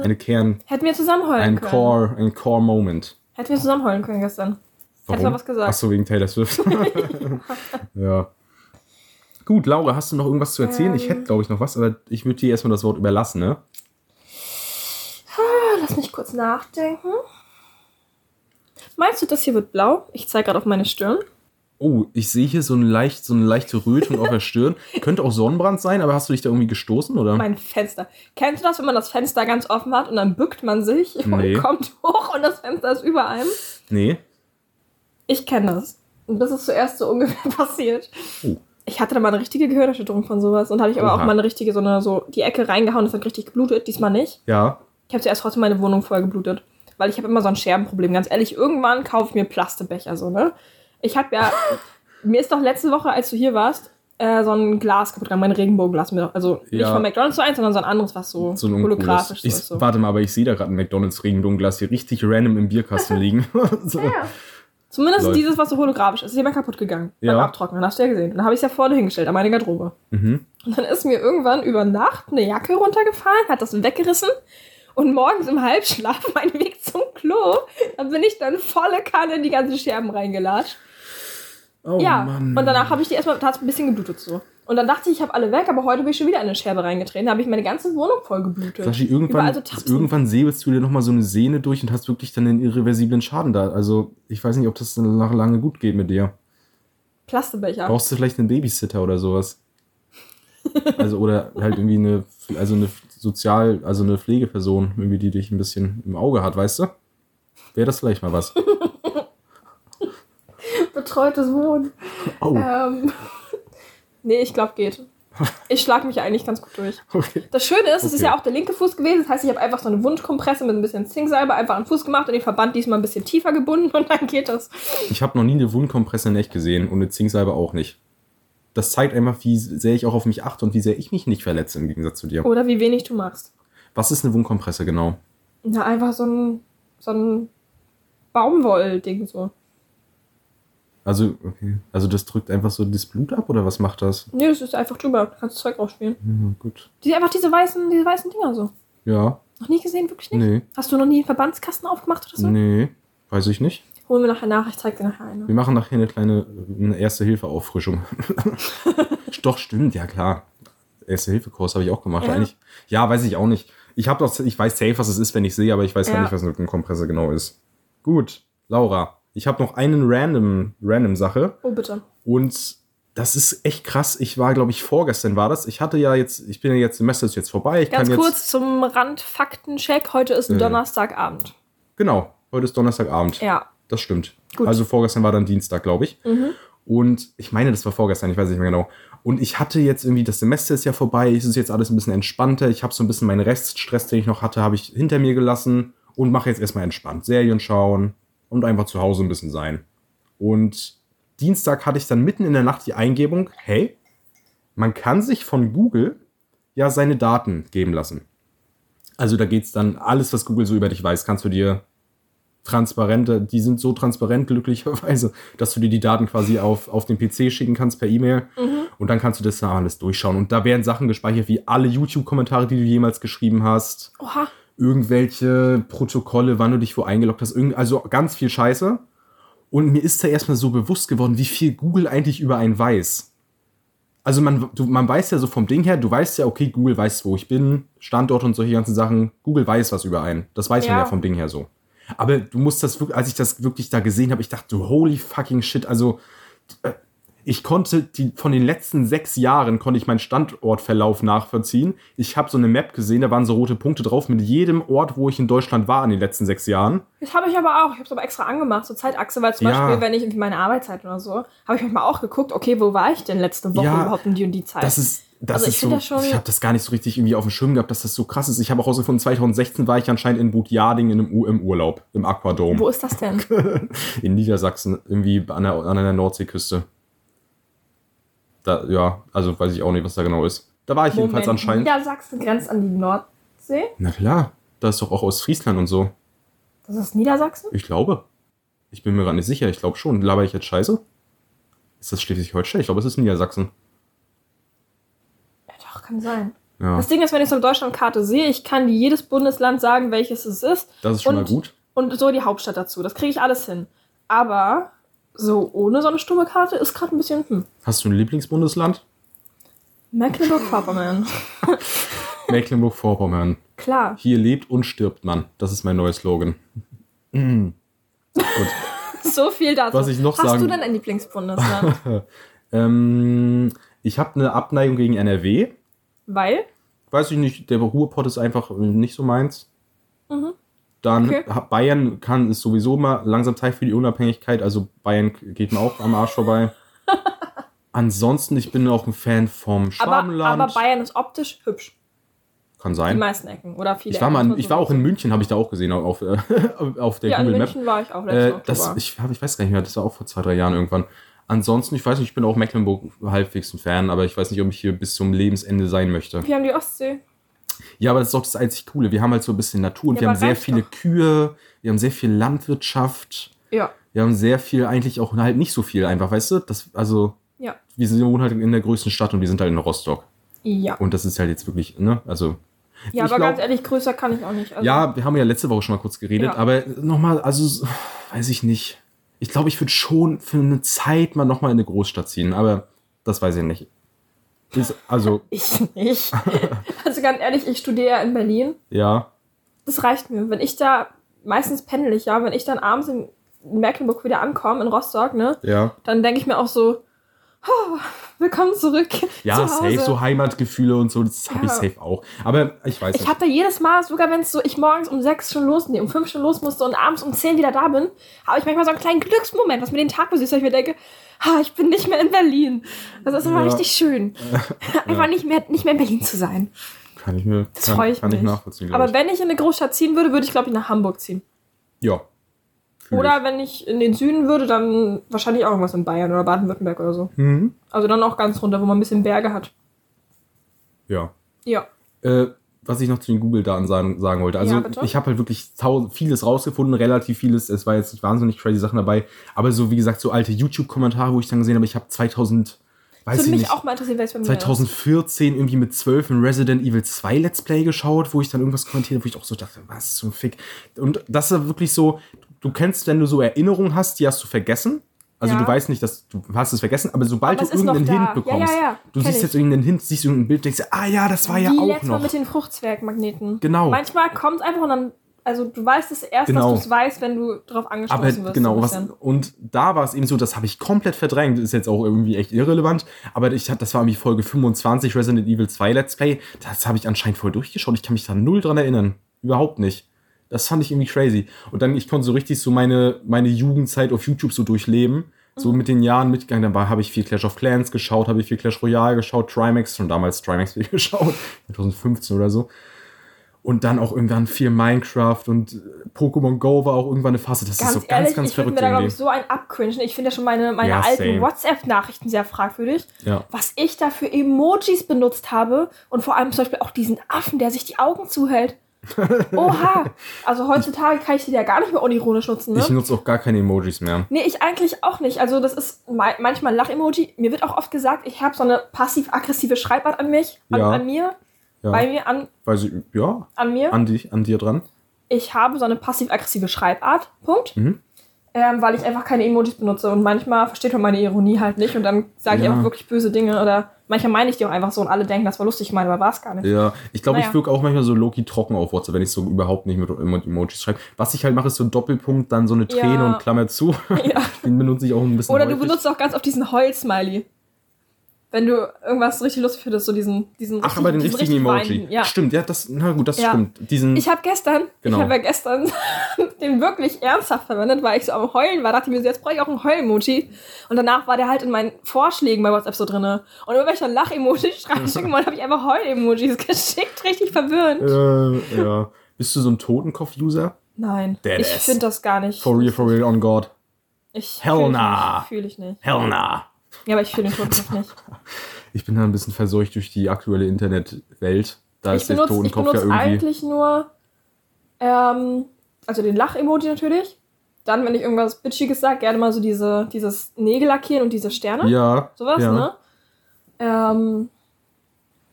B: Eine Kern,
A: Hätten wir zusammen heulen
B: ein
A: können.
B: Core, ein Core-Moment.
A: Hätten wir zusammen heulen können gestern. Hättest du was gesagt?
B: Achso, wegen Taylor Swift. ja. Gut, Laura, hast du noch irgendwas zu erzählen? ich
A: Ähm.
B: hätte, glaube ich, noch was, aber ich würde dir erstmal das Wort überlassen, ne?
A: Ah, Lass mich kurz nachdenken. Meinst du, das hier wird blau? Ich zeige gerade auf meine Stirn.
B: Oh, ich sehe hier so, ein leicht, so eine leichte Rötung auf der Stirn. Könnte auch Sonnenbrand sein, aber hast du dich da irgendwie gestoßen, oder?
A: Mein Fenster. Kennst du das, wenn man das Fenster ganz offen hat und dann bückt man sich
B: Nee.
A: und kommt hoch und das Fenster ist über einem?
B: Nee.
A: Ich kenne das. Und das ist zuerst so ungefähr passiert.
B: Oh.
A: Ich hatte da mal eine richtige Gehirnerschütterung von sowas. Und habe ich aber
B: Oha.
A: auch mal eine richtige, so eine, so die Ecke reingehauen, das hat richtig geblutet. Diesmal nicht.
B: Ja.
A: Ich habe zuerst trotzdem meine Wohnung voll geblutet. Weil ich habe immer so ein Scherbenproblem. Ganz ehrlich, irgendwann kaufe ich mir Plastebecher so, ne? Ich habe ja. mir ist doch letzte Woche, als du hier warst, äh, so ein Glas kaputt gegangen, mein Regenbogenglas. Mir- Also nicht
B: Ja.
A: von McDonalds so eins, sondern so ein anderes, was so,
B: So
A: holographisch ist. So.
B: Warte mal, aber ich sehe da gerade ein McDonalds Regendunglas hier richtig random im Bierkasten liegen. so.
A: Ja. Zumindest
B: Läuft.
A: dieses, was so holographisch ist, ist immer kaputt gegangen.
B: Ja.
A: Beim Abtrocknen, hast du ja gesehen. Dann habe ich es ja vorne hingestellt, an meine Garderobe.
B: Mhm.
A: Und dann ist mir irgendwann über Nacht eine Jacke runtergefallen, hat das weggerissen und morgens im Halbschlaf mein Weg zum Klo. Da bin ich dann volle Kanne in die ganzen Scherben reingelatscht.
B: Oh
A: ja,
B: Mann.
A: und danach habe ich die erstmal, da hat ein bisschen geblutet so. Und dann dachte ich, ich habe alle weg, aber heute bin ich schon wieder in eine Scherbe reingetreten. Da habe ich meine ganze Wohnung voll geblutet.
B: Saschi, irgendwann,
A: so
B: irgendwann säbelst du dir nochmal so eine Sehne durch und hast wirklich dann einen irreversiblen Schaden da. Also, ich weiß nicht, ob das dann nach lange gut geht mit dir.
A: Plastebecher.
B: Brauchst du vielleicht einen Babysitter oder sowas? Also, oder halt irgendwie eine, also eine Sozial-, also eine Pflegeperson, irgendwie, die dich ein bisschen im Auge hat, weißt du? Wäre das vielleicht mal was?
A: Betreutes Wohnen.
B: Oh,
A: Ähm, nee, ich glaube, geht. Ich schlag mich eigentlich ganz gut durch.
B: okay.
A: Das Schöne ist, es ist
B: Okay.
A: ja auch der linke Fuß gewesen. Das heißt, ich habe einfach so eine Wundkompresse mit ein bisschen Zinksalbe einfach an den Fuß gemacht und den Verband diesmal ein bisschen tiefer gebunden und dann geht das.
B: Ich habe noch nie eine Wundkompresse in echt gesehen und eine Zinksalbe auch nicht. Das zeigt einfach, wie sehr ich auch auf mich achte und wie sehr ich mich nicht verletze im Gegensatz zu dir.
A: Oder wie wenig du machst.
B: Was ist eine Wundkompresse genau?
A: Na, einfach so ein, so ein Baumwoll-Ding so.
B: Also, okay. Also das drückt einfach so das Blut ab oder was macht das?
A: Nee, das ist einfach drüber. Du kannst Zeug rausspielen.
B: Ja, gut.
A: Die einfach diese weißen, diese weißen Dinger so.
B: Ja,
A: Noch nie gesehen, wirklich nicht?
B: nee,
A: Hast du noch nie einen Verbandskasten aufgemacht oder so?
B: nee, weiß ich nicht.
A: Holen wir nachher nach, ich zeig dir nachher eine.
B: Wir machen nachher eine kleine eine Erste-Hilfe-Auffrischung. Doch, stimmt, ja klar. Erste-Hilfe-Kurs habe ich auch gemacht.
A: Ja.
B: Eigentlich. Ja, weiß ich auch nicht. Ich, hab doch, ich weiß safe, was es ist, wenn ich sehe, aber ich weiß gar
A: Ja.
B: nicht, was eine Kompresse genau ist. Gut, Laura, ich habe noch einen random, random Sache.
A: Oh, bitte.
B: Und das ist echt krass. Ich war, glaube ich, vorgestern war das. Ich hatte ja jetzt, ich bin ja jetzt, Semester ist jetzt vorbei. Ich
A: Ganz
B: kann jetzt,
A: kurz zum Randfaktencheck. Heute ist
B: Äh.
A: Donnerstagabend.
B: Genau, heute ist Donnerstagabend.
A: Ja.
B: Das stimmt.
A: Gut.
B: Also vorgestern war dann Dienstag, glaube ich.
A: Mhm.
B: Und ich meine, das war vorgestern, ich weiß nicht mehr genau. Und ich hatte jetzt irgendwie, das Semester ist ja vorbei, es ist jetzt alles ein bisschen entspannter. Ich habe so ein bisschen meinen Reststress, den ich noch hatte, habe ich hinter mir gelassen und mache jetzt erstmal entspannt. Serien schauen und einfach zu Hause ein bisschen sein. Und Dienstag hatte ich dann mitten in der Nacht die Eingebung, hey, man kann sich von Google ja seine Daten geben lassen. Also da geht's dann, alles, was Google so über dich weiß, kannst du dir transparente, die sind so transparent glücklicherweise, dass du dir die Daten quasi auf, auf den PC schicken kannst per E-Mail und dann kannst du das da alles durchschauen. Und da werden Sachen gespeichert wie alle YouTube-Kommentare, die du jemals geschrieben hast,
A: Oha.
B: Irgendwelche Protokolle, wann du dich wo eingeloggt hast, also ganz viel Scheiße. Und mir ist da erstmal so bewusst geworden, wie viel Google eigentlich über einen weiß. Also man, du, man weiß ja so vom Ding her, du weißt ja, okay, Google weiß, wo ich bin, Standort und solche ganzen Sachen. Google weiß was über einen. Das weiß man
A: Ja.
B: ja vom Ding her so. Aber du musst das wirklich, als ich das wirklich da gesehen habe, ich dachte, holy fucking shit, also äh, ich konnte die von den letzten sechs Jahren konnte ich meinen Standortverlauf nachvollziehen. Ich habe so eine Map gesehen, da waren so rote Punkte drauf mit jedem Ort, wo ich in Deutschland war in den letzten sechs Jahren.
A: Das habe ich aber auch. Ich habe es aber extra angemacht, so Zeitachse, weil zum
B: Ja.
A: Beispiel, wenn ich irgendwie meine Arbeitszeit oder so, habe ich manchmal auch geguckt, okay, wo war ich denn letzte Woche
B: Ja,
A: überhaupt in die und die Zeit?
B: Das ist, das
A: Also ich
B: ist so,
A: das schon-
B: ich habe das gar nicht so richtig irgendwie auf dem Schirm gehabt, dass das so krass ist. Ich habe auch herausgefunden, 2016 war ich anscheinend in Budjading in einem U im Urlaub, im Aquadome.
A: wo ist das denn?
B: In Niedersachsen, irgendwie an der, an der Nordseeküste. Da, ja, also weiß ich auch nicht, was da genau ist. Da war ich jedenfalls anscheinend.
A: Niedersachsen grenzt an die Nordsee.
B: Na klar, da ist doch auch Ostfriesland und so.
A: Das ist Niedersachsen?
B: Ich glaube. Ich bin mir gerade nicht sicher, ich glaube schon. Laber ich jetzt scheiße? Ist das Schleswig-Holstein? Ich glaube, es ist Niedersachsen.
A: Ja, doch, kann sein.
B: Ja,
A: Das Ding ist, wenn ich so eine Deutschlandkarte sehe, ich kann dir jedes Bundesland sagen, welches es ist.
B: das ist schon
A: und-
B: mal gut.
A: Und so die Hauptstadt dazu. Das kriege ich alles hin. Aber so ohne so eine stumme Karte ist gerade ein bisschen, hm.
B: Hast du ein Lieblingsbundesland?
A: Mecklenburg-Vorpommern.
B: Mecklenburg-Vorpommern.
A: Klar.
B: Hier lebt und stirbt man. Das ist mein neuer Slogan. Mm. Gut.
A: So viel dazu.
B: Was ich noch
A: Hast
B: sagen-
A: du denn ein Lieblingsbundesland?
B: Ähm, ich habe eine Abneigung gegen NRW.
A: Weil?
B: Weiß ich nicht, der Ruhrpott ist einfach nicht so meins.
A: Mhm.
B: Dann
A: Okay.
B: Bayern kann ist sowieso mal langsam Zeit für die Unabhängigkeit. Also Bayern geht mir auch am Arsch vorbei. Ansonsten, ich bin auch ein Fan vom
A: Aber,
B: Schwabenland.
A: aber Bayern ist optisch hübsch.
B: kann
A: Die
B: sein.
A: meisten Ecken. Oder viele
B: Ich war, mal,
A: Ecken,
B: in- ich war auch in München, habe ich da auch gesehen auf, äh, auf der
A: Ja, in
B: Google Map.
A: München war ich auch
B: Äh, das,
A: Oktober.
B: ich, hab- ich weiß gar nicht mehr, das war auch vor zwei, drei Jahren irgendwann. Ansonsten, ich weiß nicht, ich bin auch Mecklenburg halbwegs ein Fan, aber ich weiß nicht, ob ich hier bis zum Lebensende sein möchte.
A: Wir haben die Ostsee.
B: Ja, aber das ist doch das einzig Coole. Wir haben halt so ein bisschen Natur und
A: Ja,
B: wir haben sehr viele
A: doch.
B: Kühe, wir haben sehr viel Landwirtschaft,
A: Ja.
B: wir haben sehr viel, eigentlich auch halt nicht so viel einfach, weißt du? Das, also,
A: Ja.
B: wir sind- wohnen halt in der größten Stadt und wir sind halt in Rostock.
A: Ja.
B: Und das ist halt jetzt wirklich, ne, also.
A: Ja, aber
B: glaub-
A: ganz ehrlich, größer kann ich auch nicht. Also,
B: Ja, wir haben ja letzte Woche schon mal kurz geredet,
A: Ja.
B: aber nochmal, also weiß ich nicht. Ich glaube, ich würde schon für eine Zeit mal nochmal in eine Großstadt ziehen, aber das weiß ich nicht. Ist, also,
A: Ich nicht. also ganz ehrlich, ich studiere ja in Berlin.
B: ja,
A: Das reicht mir. Wenn ich da, meistens pendel ich ja, wenn ich dann abends in Mecklenburg wieder ankomme, in Rostock, ne,
B: ja.
A: dann denke ich mir auch so, oh, willkommen zurück.
B: Ja,
A: zu
B: safe, so Heimatgefühle und so, das habe ich
A: Ja.
B: safe auch. Aber ich weiß
A: Ich
B: nicht.
A: habe da jedes Mal, sogar wenn es so, ich morgens um sechs schon los, nee, um fünf schon los musste und abends um zehn wieder da bin, habe ich manchmal so einen kleinen Glücksmoment, was mir den Tag besitzt, weil ich mir denke, ha, ich bin nicht mehr in Berlin. Das ist immer
B: Ja.
A: richtig schön. Einfach nicht, mehr, nicht mehr in Berlin zu sein.
B: Kann ich mir
A: Das
B: kann,
A: ich
B: kann ich
A: mich.
B: nachvollziehen.
A: Aber
B: ich.
A: wenn ich in eine Großstadt ziehen würde, würde ich, glaube ich, nach Hamburg ziehen.
B: ja.
A: Oder wenn ich in den Süden würde, dann wahrscheinlich auch irgendwas in Bayern oder Baden-Württemberg oder so.
B: Mhm.
A: Also dann auch ganz runter, wo man ein bisschen Berge hat.
B: Ja.
A: Ja.
B: Äh, was ich noch zu den Google-Daten sagen, sagen wollte. Also
A: Ja,
B: ich habe halt wirklich vieles rausgefunden, relativ vieles. Es war jetzt wahnsinnig crazy Sachen dabei. Aber so, wie gesagt, so alte YouTube-Kommentare, wo ich dann gesehen habe, ich habe 2000, weiß
A: Das würde mich
B: nicht,
A: auch mal interessieren, wer es bei mir
B: 2014 irgendwie mit 12 ein Resident Evil 2 Let's Play geschaut, wo ich dann irgendwas kommentiert habe, wo ich auch so dachte, was zum Fick. Und das ist wirklich so, du kennst, wenn du so Erinnerungen hast, die hast du vergessen. Also
A: Ja.
B: du weißt nicht, dass du hast es vergessen, aber sobald
A: Aber
B: du irgendeinen. Hint
A: Ja, ja,
B: bekommst,
A: ja,
B: du siehst
A: ich.
B: jetzt irgendeinen Hint, siehst irgendein Bild, denkst ah ja, das war ja
A: Wie
B: auch
A: letztes Mal
B: noch.
A: mit den Fruchtzwergmagneten.
B: Genau.
A: Manchmal kommt einfach und dann, also du weißt es erst,
B: Genau.
A: dass du es weißt, wenn du darauf angestoßen
B: Aber
A: wirst.
B: genau,
A: so
B: was, und da war es eben so, das habe ich komplett verdrängt, ist jetzt auch irgendwie echt irrelevant, aber ich, das war irgendwie Folge 25 Resident Evil 2 Let's Play, das habe ich anscheinend voll durchgeschaut, ich kann mich da null dran erinnern, überhaupt nicht. Das fand ich irgendwie crazy. Und dann, ich konnte so richtig so meine, meine Jugendzeit auf YouTube so durchleben. so mit den Jahren mitgegangen. Dann habe ich viel Clash of Clans geschaut, habe ich viel Clash Royale geschaut, Trimax, schon damals Trimax viel geschaut, 2015 oder so. Und dann auch irgendwann viel Minecraft und äh, Pokémon Go war auch irgendwann eine Phase. Das
A: Ganz
B: ist so
A: ehrlich,
B: ganz, ganz
A: ich würde mir
B: verrückt
A: da, glaube ich, so ein abcringen. Ich finde ja schon meine, meine
B: Ja,
A: alten. WhatsApp-Nachrichten sehr fragwürdig.
B: Ja.
A: Was ich da für Emojis benutzt habe und vor allem zum Beispiel auch diesen Affen, der sich die Augen zuhält. Oha! Also heutzutage kann ich die ja gar nicht mehr unironisch nutzen, ne?
B: Ich nutze auch gar keine Emojis mehr.
A: Nee, ich eigentlich auch nicht. Also das ist ma- manchmal ein Lach-Emoji. Mir wird auch oft gesagt, ich habe so eine passiv-aggressive Schreibart an mich, an,
B: Ja.
A: an mir,
B: Ja.
A: bei mir, an,
B: Weiß ich, ja,
A: an mir.
B: an, dich, an dir dran.
A: ich habe so eine passiv-aggressive Schreibart, Punkt.
B: Mhm.
A: Ähm, weil ich einfach keine Emojis benutze und manchmal versteht man meine Ironie halt nicht und dann sage ich
B: Ja.
A: einfach wirklich böse Dinge oder manchmal meine ich die auch einfach so und alle denken, das war lustig, ich meine, aber war es gar nicht.
B: Ja, ich glaube,
A: Naja.
B: ich wirke auch manchmal so low-key trocken auf WhatsApp, wenn ich so überhaupt nicht mit Emo- Emojis schreibe. Was ich halt mache, ist so Doppelpunkt, dann so eine Träne
A: Ja.
B: und Klammer zu.
A: Ja.
B: Den benutze ich auch ein bisschen
A: Oder du
B: häufig.
A: benutzt auch ganz oft diesen Heul-Smiley. Wenn du irgendwas richtig lustig findest, so diesen, diesen
B: Ach, aber den
A: diesen
B: richtigen
A: richtig
B: Emoji.
A: Ja.
B: Stimmt, ja, das, na gut, das
A: Ja.
B: stimmt. Diesen,
A: Ich habe gestern,
B: Genau.
A: ich habe ja gestern den wirklich ernsthaft verwendet, weil ich so am Heulen war. Dachte ich mir so, jetzt brauche ich auch ein Heul-Emoji. Und danach war der halt in meinen Vorschlägen bei WhatsApp so drinne. Und immer wenn ich dann Lach-Emoji schicken wollte, habe ich einfach Heul-Emojis geschickt. Richtig verwirrend.
B: äh, ja. Bist du so ein Totenkopf-User?
A: Nein,
B: Dead
A: ich finde das gar nicht.
B: For real, for real, on God.
A: Ich
B: Hell nah.
A: Fühle ich nicht.
B: Hell nah.
A: Ja, aber ich fühle den Totenkopf nicht.
B: Ich bin da ein bisschen verseucht durch die aktuelle Internetwelt. Da
A: ich
B: ist der
A: benutze, ich
B: Totenkopf ja
A: benutze
B: irgendwie.
A: eigentlich nur, ähm, also den Lach-Emoji natürlich. Dann, wenn ich irgendwas Bitchiges sage, gerne mal so diese, dieses Nägel lackieren und diese Sterne.
B: Ja.
A: Sowas,
B: ja.
A: ne? Ähm,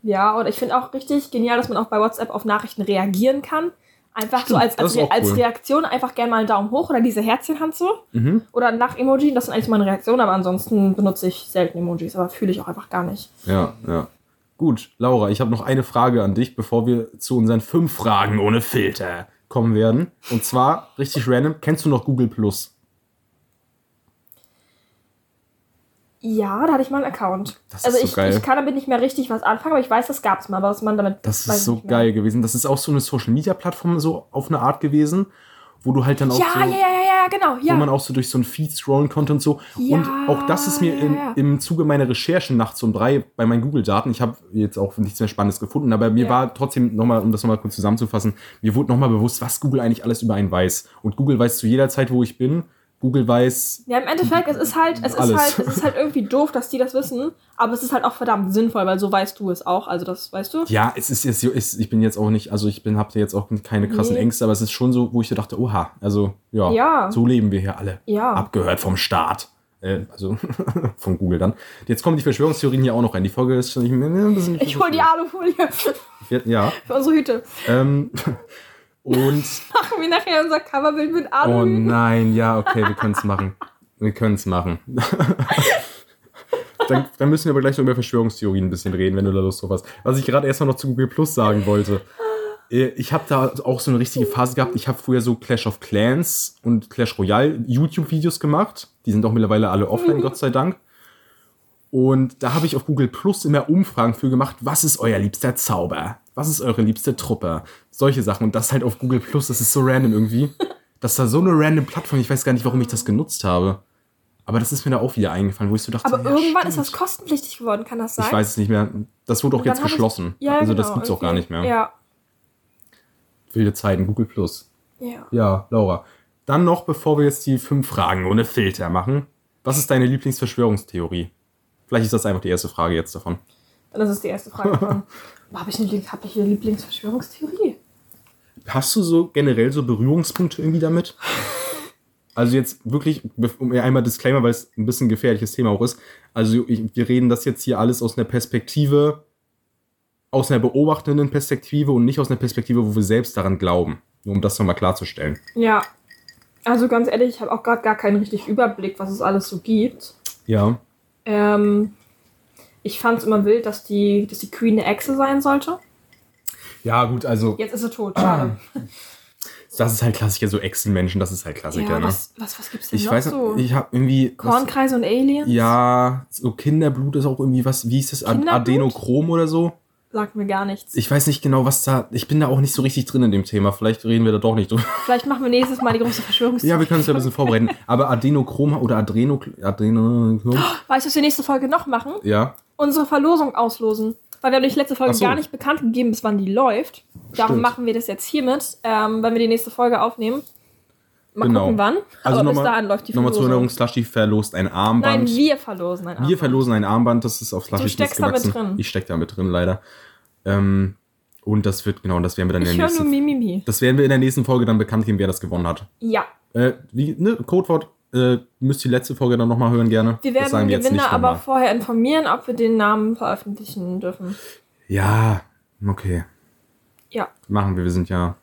A: ja, und ich finde auch richtig genial, dass man auch bei WhatsApp auf Nachrichten reagieren kann. Einfach so als, als, Re als
B: cool.
A: Reaktion einfach gerne mal einen Daumen hoch oder diese Herzchenhand so.
B: Mhm.
A: Oder ein Lach-Emoji, das sind eigentlich meine Reaktionen, aber ansonsten benutze ich selten Emojis, aber fühle ich auch einfach gar nicht.
B: Ja, ja. Gut, Laura, ich habe noch eine Frage an dich, bevor wir zu unseren fünf Fragen ohne Filter kommen werden. Und zwar, richtig random, kennst du noch Google Plus?
A: Ja, da hatte ich mal einen Account.
B: Das ist
A: also
B: so
A: ich,
B: geil.
A: ich kann damit nicht mehr richtig was anfangen, aber ich weiß, das gab es mal, was man damit.
B: Das ist so geil gewesen. Das ist auch so eine Social Media Plattform so auf eine Art gewesen, wo du halt dann auch
A: Ja,
B: so,
A: ja, ja, ja, ja, genau. Ja.
B: wo man auch so durch so ein Feed scrollen konnte und so.
A: Ja,
B: und auch das ist mir
A: ja, ja.
B: im Zuge meiner Recherchen nachts um drei bei meinen Google-Daten, ich habe jetzt auch nichts mehr Spannendes gefunden, aber mir war trotzdem nochmal, um das nochmal kurz zusammenzufassen, mir wurde nochmal bewusst, was Google eigentlich alles über einen weiß. Und Google weiß zu jeder Zeit, wo ich bin. Google weiß,
A: Ja, im Endeffekt, es ist halt, es ist
B: Alles.
A: halt, es ist halt irgendwie doof, dass die das wissen, aber es ist halt auch verdammt sinnvoll, weil so weißt du es auch. Also das weißt du?
B: ja, es ist jetzt, ist, ich bin jetzt auch nicht, also ich bin, hab jetzt auch keine krassen
A: Nee.
B: Ängste, aber es ist schon so, wo ich dachte, oha, also ja,
A: Ja.
B: so leben wir hier alle.
A: Ja.
B: Abgehört vom Staat. Äh, also von Google dann. Jetzt kommen die Verschwörungstheorien hier auch noch rein. Die Folge ist schon bisschen.
A: Ich hol die Alufolie
B: Ja.
A: für unsere Hüte.
B: Ähm, und
A: Machen wir nachher unser Coverbild mit
B: Oh
A: Aluhüten.
B: nein, ja, okay, wir können es machen. Wir können es machen. dann, dann müssen wir aber gleich noch über Verschwörungstheorien ein bisschen reden, wenn du da Lust drauf hast. Was ich gerade erstmal noch zu Google Plus sagen wollte. Äh, Ich habe da auch so eine richtige Phase gehabt. Ich habe früher so Clash of Clans und Clash Royale YouTube-Videos gemacht. Die sind auch mittlerweile alle offline, Gott sei Dank. Und da habe ich auf Google Plus immer Umfragen für gemacht, was ist euer liebster Zauber? Was ist eure liebste Truppe? Solche Sachen. Und das halt auf Google Plus, das ist so random irgendwie. Das war so eine random Plattform, ich weiß gar nicht, warum ich das genutzt habe. Aber das ist mir da auch wieder eingefallen, wo ich so dachte,
A: Aber
B: ja,
A: irgendwann
B: stimmt.
A: ist das kostenpflichtig geworden, kann das sein?
B: Ich weiß es nicht mehr. Das wurde auch jetzt
A: hab ich-
B: geschlossen.
A: Ja,
B: also das
A: genau,
B: gibt's auch gar nicht mehr.
A: Ja.
B: Wilde Zeiten, Google Plus.
A: ja.
B: Ja, Laura. Dann noch, bevor wir jetzt die fünf Fragen ohne Filter machen. Was ist deine Lieblingsverschwörungstheorie? Vielleicht ist das einfach die erste Frage jetzt davon.
A: Dann ist die erste Frage. Habe ich, eine, hab ich eine Lieblingsverschwörungstheorie?
B: Hast du so generell so Berührungspunkte irgendwie damit? Also jetzt wirklich, um einmal Disclaimer, weil es ein bisschen ein gefährliches Thema auch ist. Also ich, wir reden das jetzt hier alles aus einer Perspektive, aus einer beobachtenden Perspektive und nicht aus einer Perspektive, wo wir selbst daran glauben. Nur um das nochmal klarzustellen.
A: Ja. Also ganz ehrlich, ich habe auch gerade gar keinen richtigen Überblick, was es alles so gibt.
B: Ja.
A: Ähm, ich fand es immer wild, dass die, dass die Queen eine Echse sein sollte.
B: Ja, gut, also
A: Jetzt ist sie tot. Schade.
B: das ist halt Klassiker, so Echsenmenschen, das ist halt Klassiker,
A: ja,
B: ne?
A: was, was, was gibt's denn
B: Ich
A: noch
B: weiß
A: so?
B: nicht, ich habe irgendwie. was-
A: Kornkreise und Aliens?
B: Ja, so Kinderblut ist auch irgendwie was, wie hieß das? Adenochrom oder so.
A: Sagt mir gar nichts.
B: Ich weiß nicht genau, was da. Ich bin da auch nicht so richtig drin in dem Thema. Vielleicht reden wir da doch nicht drüber.
A: Vielleicht machen wir nächstes Mal die große Verschwörungstheorie.
B: Ja, wir können uns ja ein bisschen vorbereiten. Aber Adenochrom oder Adreno. Adrenochrom.
A: Weißt du, was wir nächste Folge noch machen?
B: Ja.
A: Unsere Verlosung auslosen. Weil wir haben die letzte Folge
B: so.
A: gar nicht bekannt gegeben, bis wann die läuft. Darum
B: Stimmt.
A: machen wir das jetzt hiermit, ähm, wenn wir die nächste Folge aufnehmen. Mal
B: Genau.
A: gucken, wann.
B: Also
A: Aber bis dahin läuft die
B: nochmal zur
A: Verlosung.
B: Erinnerung: Slushy verlost ein
A: Nein,
B: Armband.
A: wir verlosen ein
B: Wir
A: Armband.
B: verlosen ein Armband, das ist auf Slushy
A: steckst da mit
B: gewachsen.
A: drin.
B: Ich steck da mit drin, leider. Ähm, und das wird, genau, das werden wir dann in der
A: höre nur
B: nächsten
A: Mimimi.
B: Das werden wir in der nächsten Folge dann bekannt geben, wer das gewonnen hat.
A: Ja,
B: Äh, wie, ne, Codewort, äh, müsst ihr die letzte Folge dann nochmal hören gerne.
A: wir werden den Gewinner aber
B: nochmal.
A: vorher informieren, ob wir den Namen veröffentlichen dürfen.
B: Ja, okay.
A: Ja,
B: Machen wir, wir sind ja.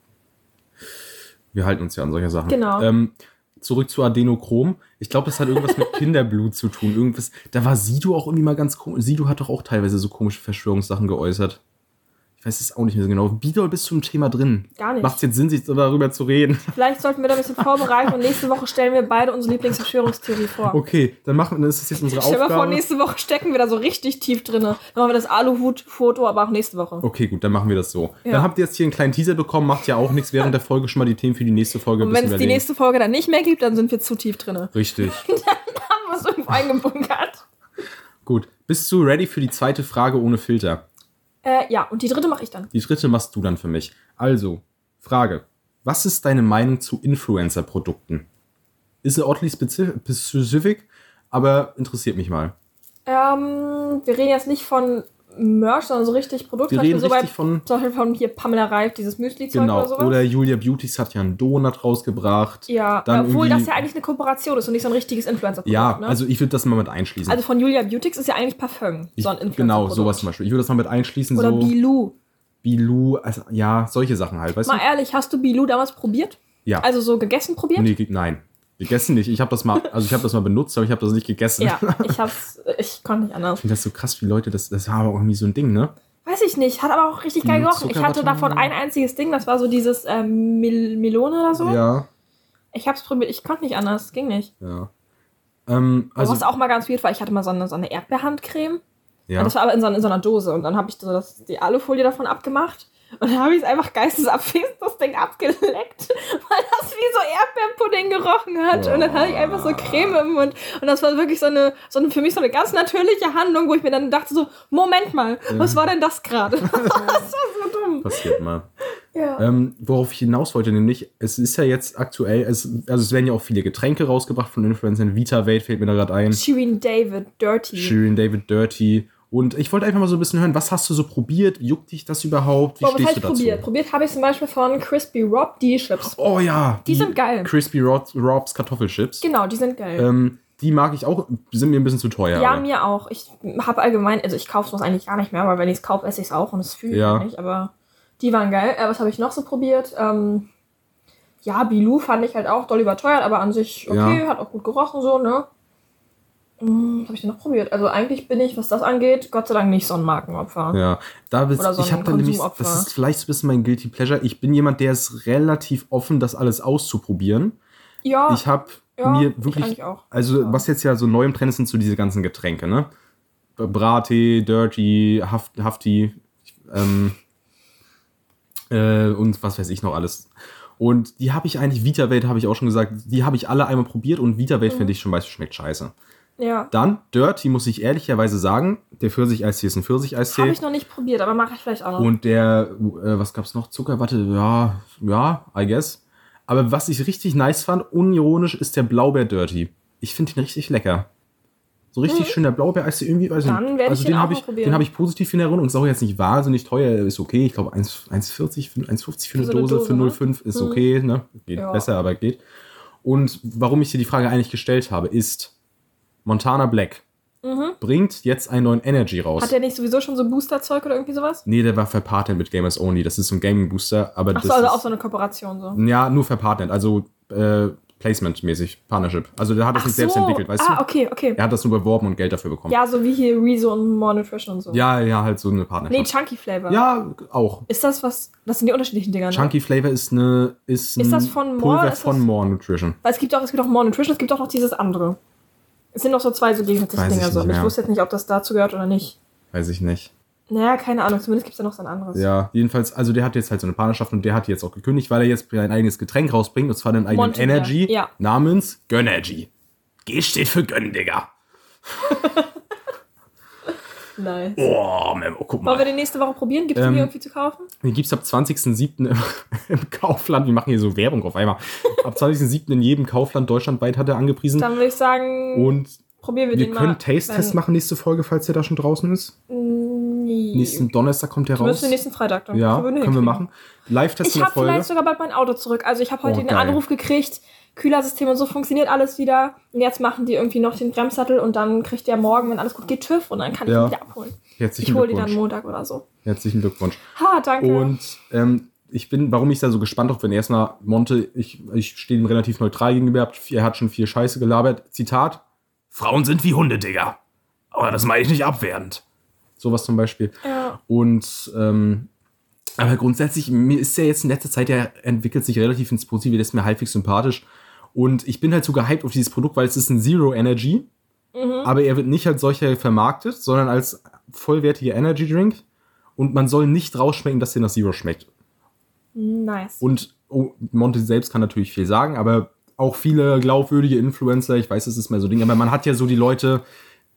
B: Wir halten uns ja an solche Sachen.
A: Genau.
B: Ähm, zurück zu Adenochrom. Ich glaube, das hat irgendwas mit Kinderblut zu tun. Irgendwas. Da war Sido auch irgendwie mal ganz komisch. Sido hat doch auch teilweise so komische Verschwörungssachen geäußert. Ich weiß es auch nicht mehr so genau. Wie doll bist du im Thema drin?
A: Gar nicht.
B: Macht es jetzt Sinn, sich darüber zu reden?
A: vielleicht sollten wir da ein bisschen vorbereiten und nächste Woche stellen wir beide unsere Lieblingsverschwörungstheorie vor.
B: Okay, dann machen dann ist das jetzt unsere
A: Stell dir mal vor,
B: Aufgabe.
A: nächste Woche stecken wir da so richtig tief drin. Dann machen wir das Aluhut-Foto, aber auch nächste Woche.
B: Okay, gut, dann machen wir das so.
A: Ja.
B: Dann habt ihr jetzt hier einen kleinen Teaser bekommen, macht ja auch nichts während der Folge schon mal die Themen für die nächste Folge
A: Und wenn es die nächste Folge dann nicht mehr gibt, dann sind wir zu tief drin. Haben
B: Richtig.
A: wir es irgendwo eingebunkert.
B: Gut. Bist du ready für die zweite Frage ohne Filter?
A: Äh, ja, und die dritte mache ich dann.
B: Die dritte machst du dann für mich. Also, Frage. Was ist deine Meinung zu Influencer-Produkten? Ist oddly spezif- specific, aber interessiert mich mal.
A: Ähm, wir reden jetzt nicht von Merch, sondern so richtig Produkt.
B: Wir reden
A: so bei,
B: richtig von,
A: zum Beispiel von hier Pamela Reif, dieses Müsli-Zeug
B: genau,
A: oder sowas.
B: oder Julia Beautys hat ja einen Donut rausgebracht.
A: ja,
B: dann
A: obwohl das ja eigentlich eine Kooperation ist und nicht so ein richtiges Influencer-Produkt.
B: Ja,
A: ne?
B: also ich würde das mal mit einschließen.
A: also von Julia Beautix ist ja eigentlich Parfum,
B: ich,
A: so ein Influencer-Produkt.
B: genau, sowas zum Beispiel. Ich würde das mal mit einschließen,
A: Oder
B: so
A: Bilou.
B: Bilou, also, ja, solche Sachen halt, weißt
A: Mal
B: du?
A: ehrlich, hast du Bilou damals probiert?
B: Ja.
A: Also so gegessen probiert?
B: nee, nein. Gegessen nicht. Ich habe das mal, also ich habe das mal benutzt, aber ich habe das nicht gegessen.
A: Ja, ich hab's, ich konnte nicht anders.
B: Ich finde das so krass, wie Leute das, das war aber auch irgendwie so ein Ding, ne?
A: Weiß ich nicht, hat aber auch richtig geil gerochen. Ich hatte davon ein einziges Ding, das war so dieses ähm, Mel Melone oder so.
B: Ja,
A: Ich hab's probiert, ich konnte nicht anders, ging nicht.
B: ja. Ähm,
A: Also, was auch mal ganz weird war, ich hatte mal so eine, so eine Erdbeerhandcreme.
B: ja.
A: Das war aber in so, in so einer Dose und dann habe ich so das, die Alufolie davon abgemacht. Und dann habe ich es einfach geistesabwesend das Ding abgeleckt, weil das wie so Erdbeerpudding gerochen hat. Und dann hatte ich einfach so Creme im Mund. Und das war wirklich so eine, so eine für mich so eine ganz natürliche Handlung, wo ich mir dann dachte so, Moment mal, was war denn das gerade? das war so dumm.
B: Passiert mal.
A: Ja.
B: Ähm, worauf ich hinaus wollte, nämlich, es ist ja jetzt aktuell, es, also es werden ja auch viele Getränke rausgebracht von Influencern. Vita Wade fällt mir da gerade ein.
A: Shirin David, Dirty.
B: Shirin David Dirty. Und ich wollte einfach mal so ein bisschen hören, was hast du so probiert? Juckt dich das überhaupt? Wie
A: was
B: stehst
A: habe
B: du
A: ich
B: dazu?
A: probiert? Probiert habe ich zum Beispiel von Crispy Rob die Chips.
B: Oh ja.
A: Die sind geil.
B: Crispy Robs, Robs Kartoffelchips.
A: Genau, die sind geil.
B: Ähm, die mag ich auch, die sind mir ein bisschen zu teuer.
A: Ja,
B: aber.
A: mir auch. Ich habe allgemein, also ich kaufe sowas eigentlich gar nicht mehr, weil wenn ich es kaufe, esse ich es auch und es fühle ich
B: Ja.
A: nicht. Aber die waren geil. Äh, was habe ich noch so probiert? Ähm, ja, Bilou fand ich halt auch doll überteuert, aber an sich okay,
B: Ja.
A: hat auch gut gerochen so, ne? Hm, was habe ich denn noch probiert? Also eigentlich bin ich, was das angeht, Gott sei Dank nicht so ein Markenopfer.
B: Ja, da bist,
A: Oder so
B: ich habe dann nämlich, das ist vielleicht so ein bisschen mein Guilty Pleasure. Ich bin jemand, der ist relativ offen, das alles auszuprobieren.
A: Ja,
B: Ich habe
A: ja,
B: mir
A: ich
B: wirklich, also
A: Ja.
B: was jetzt ja so neu im Trend ist, sind so diese ganzen Getränke, ne? Brattee, Dirty, Haft, Hafti, ähm, äh, und was weiß ich noch alles. Und die habe ich eigentlich, Vita Welt habe ich auch schon gesagt, die habe ich alle einmal probiert und Vita
A: Mhm.
B: Welt finde ich schon weiß, schmeckt scheiße.
A: Ja.
B: Dann Dirty muss ich ehrlicherweise sagen, der Pfirsich-Eistee ist ein
A: Habe
B: Pfirsich-Eistee.
A: ich noch nicht probiert, aber mache ich vielleicht auch noch.
B: Und der, äh, was gab's noch? Zuckerwatte, ja, ja, I guess. Aber was ich richtig nice fand, unironisch, ist der Blaubeer Dirty. Ich finde ihn richtig lecker. So richtig schön der Blaubeer, als irgendwie,
A: Mhm. Dann
B: nicht.
A: werd ich
B: Also
A: den
B: den
A: auch
B: habe ich,
A: probieren.
B: den habe ich positiv in Erinnerung. Ist auch jetzt nicht wahnsinnig teuer, ist okay. Ich glaube 1 1,40, für- 1,50 für eine
A: Für so eine
B: Dose,
A: Dose,
B: für
A: ne?
B: 0,5 ist
A: Mhm.
B: okay, ne? Geht
A: Ja.
B: besser, aber geht. Und warum ich dir die Frage eigentlich gestellt habe, ist, Montana Black bringt jetzt einen neuen Energy raus.
A: Mhm. Hat der nicht sowieso schon so Booster-Zeug oder irgendwie sowas?
B: Nee, der war verpartnet mit Gamers Only. Das ist so ein Gaming-Booster, aber
A: Ach
B: das
A: so, also
B: ist,
A: auch so eine Kooperation so.
B: Ja, nur verpartnet, also äh, Placement-mäßig, Partnership. Also der hat das
A: Ach
B: nicht selbst
A: so.
B: entwickelt, weißt
A: ah,
B: du?
A: okay, okay.
B: Er hat das nur beworben und Geld dafür bekommen.
A: Ja, so wie hier Rezo und More Nutrition und so.
B: ja, ja, halt so eine
A: Nee,
B: Partnerschaft.
A: Chunky Flavor.
B: ja, auch.
A: Ist das was? Das sind die unterschiedlichen Dinger, ne?
B: Chunky Flavor ist eine ist,
A: Ist das von More?
B: Pulver von More Nutrition.
A: Weil es gibt auch, es gibt auch More Nutrition, es gibt auch noch dieses andere. Es sind noch so zwei so gegensätzliche Dinger
B: ich
A: so. Ich wusste jetzt nicht, ob das dazu gehört oder nicht.
B: Weiß ich nicht.
A: Naja, keine Ahnung, zumindest gibt es da noch so ein anderes.
B: Ja, jedenfalls, also der hat jetzt halt so eine Partnerschaft und der hat die jetzt auch gekündigt, weil er jetzt ein eigenes Getränk rausbringt, und zwar den eigenen
A: Montebeer,
B: Energy
A: ja.
B: namens Gönnergy. G steht für Gönn, Digga.
A: Nice.
B: Oh, Memo, guck
A: Wollen wir
B: mal.
A: die nächste Woche probieren? Gibt es
B: Ähm,
A: die irgendwie zu kaufen?
B: Den gibt's ab 20.07. im, im Kaufland. Wir machen hier so Werbung auf einmal. Ab 20.07. in jedem Kaufland deutschlandweit hat er angepriesen.
A: Dann würde ich sagen,
B: Und
A: probieren wir,
B: wir
A: den
B: können
A: mal.
B: Taste-Test
A: wenn-
B: machen nächste Folge, falls der da schon draußen ist.
A: Nee.
B: Nächsten Donnerstag kommt der
A: Wir müssen
B: raus.
A: den nächsten Freitag dann.
B: Ja, können wir
A: hinkriegen.
B: machen. Live-Test
A: Ich habe vielleicht sogar bald mein Auto zurück. Also ich habe heute
B: Oh,
A: den
B: geil.
A: Anruf gekriegt, Kühlersystem und so funktioniert alles wieder. Und jetzt machen die irgendwie noch den Bremssattel und dann kriegt der morgen, wenn alles gut geht, TÜV und dann kann ich
B: Ja.
A: ihn wieder abholen.
B: Herzlichen
A: Ich hole die dann. Montag oder so.
B: Herzlichen Glückwunsch.
A: Ha, danke.
B: Und ähm, ich bin, warum ich da so gespannt auf bin, erstmal Monte, ich, ich stehe ihm relativ neutral gegenüber, er hat- hat schon viel Scheiße gelabert. Zitat: Frauen sind wie Hunde, Digga. Aber das meine ich nicht abwertend. Sowas zum Beispiel.
A: ja.
B: Und ähm, aber grundsätzlich, mir ist ja jetzt in letzter Zeit, der entwickelt sich relativ ins Positive, der ist mir halbwegs sympathisch. Und ich bin halt so gehypt auf dieses Produkt, weil es ist ein Zero Energy.
A: Mhm.
B: Aber er wird nicht als solcher vermarktet, sondern als vollwertiger Energy Drink. Und man soll nicht rausschmecken, dass der nach Zero schmeckt.
A: Nice.
B: Und oh, Monte selbst kann natürlich viel sagen, aber auch viele glaubwürdige Influencer, ich weiß, es ist mehr so Ding, aber man hat ja so die Leute,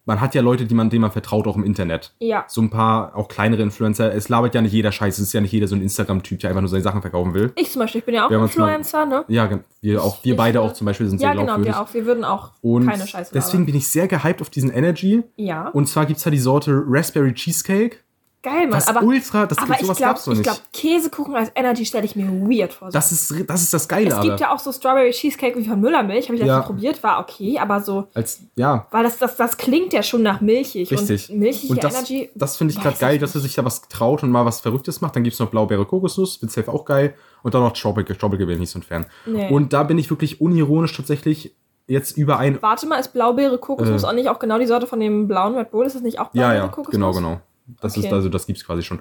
B: man hat ja Leute, die man, denen man vertraut, auch im Internet.
A: ja.
B: So ein paar auch kleinere Influencer. Es labert ja nicht jeder Scheiß. Es ist ja nicht jeder so ein Instagram-Typ, der einfach nur seine Sachen verkaufen will.
A: Ich zum Beispiel, ich bin ja auch
B: uns mal-
A: Influencer, ne?
B: Ja, wir auch, wir
A: Ich-
B: beide auch zum Beispiel sind
A: Ja,
B: sehr
A: genau,
B: glaubwürdig.
A: wir auch. Wir würden auch
B: Und
A: keine Scheiße
B: deswegen bin ich sehr gehypt auf diesen Energy.
A: Ja.
B: Und zwar gibt es da die Sorte Raspberry Cheesecake.
A: Geil, Mann.
B: Was
A: aber
B: ultra, das
A: aber
B: gibt
A: ich
B: sowas
A: glaube,
B: gab's
A: ich
B: nicht.
A: glaub, Käsekuchen als Energy stelle ich mir weird vor.
B: das, ist, das ist das Geile,
A: es gibt
B: aber.
A: ja auch so Strawberry Cheesecake wie von Müllermilch, habe ich
B: Ja.
A: probiert, war okay, aber so,
B: als, ja,
A: weil das, das, das klingt ja schon nach milchig.
B: Richtig.
A: Und milchige
B: Und das,
A: Energy.
B: das finde ich gerade geil,
A: ich
B: dass er sich da was traut und mal was Verrücktes macht. Dann gibt es noch Blaubeere Kokosnuss, wird safe auch geil. Und dann noch Tropical, Tropical bin ich nicht so ein Fan.
A: Nee.
B: Und da bin ich wirklich unironisch tatsächlich jetzt über ein.
A: Warte mal, ist Blaubeere Kokosnuss
B: Äh.
A: auch nicht auch genau die Sorte von dem blauen Red Bull? Ist das nicht auch
B: Ja,
A: Blaubeere
B: ja,
A: Kokosnuss?
B: genau, genau. Das
A: Okay.
B: ist also, das gibt's quasi schon.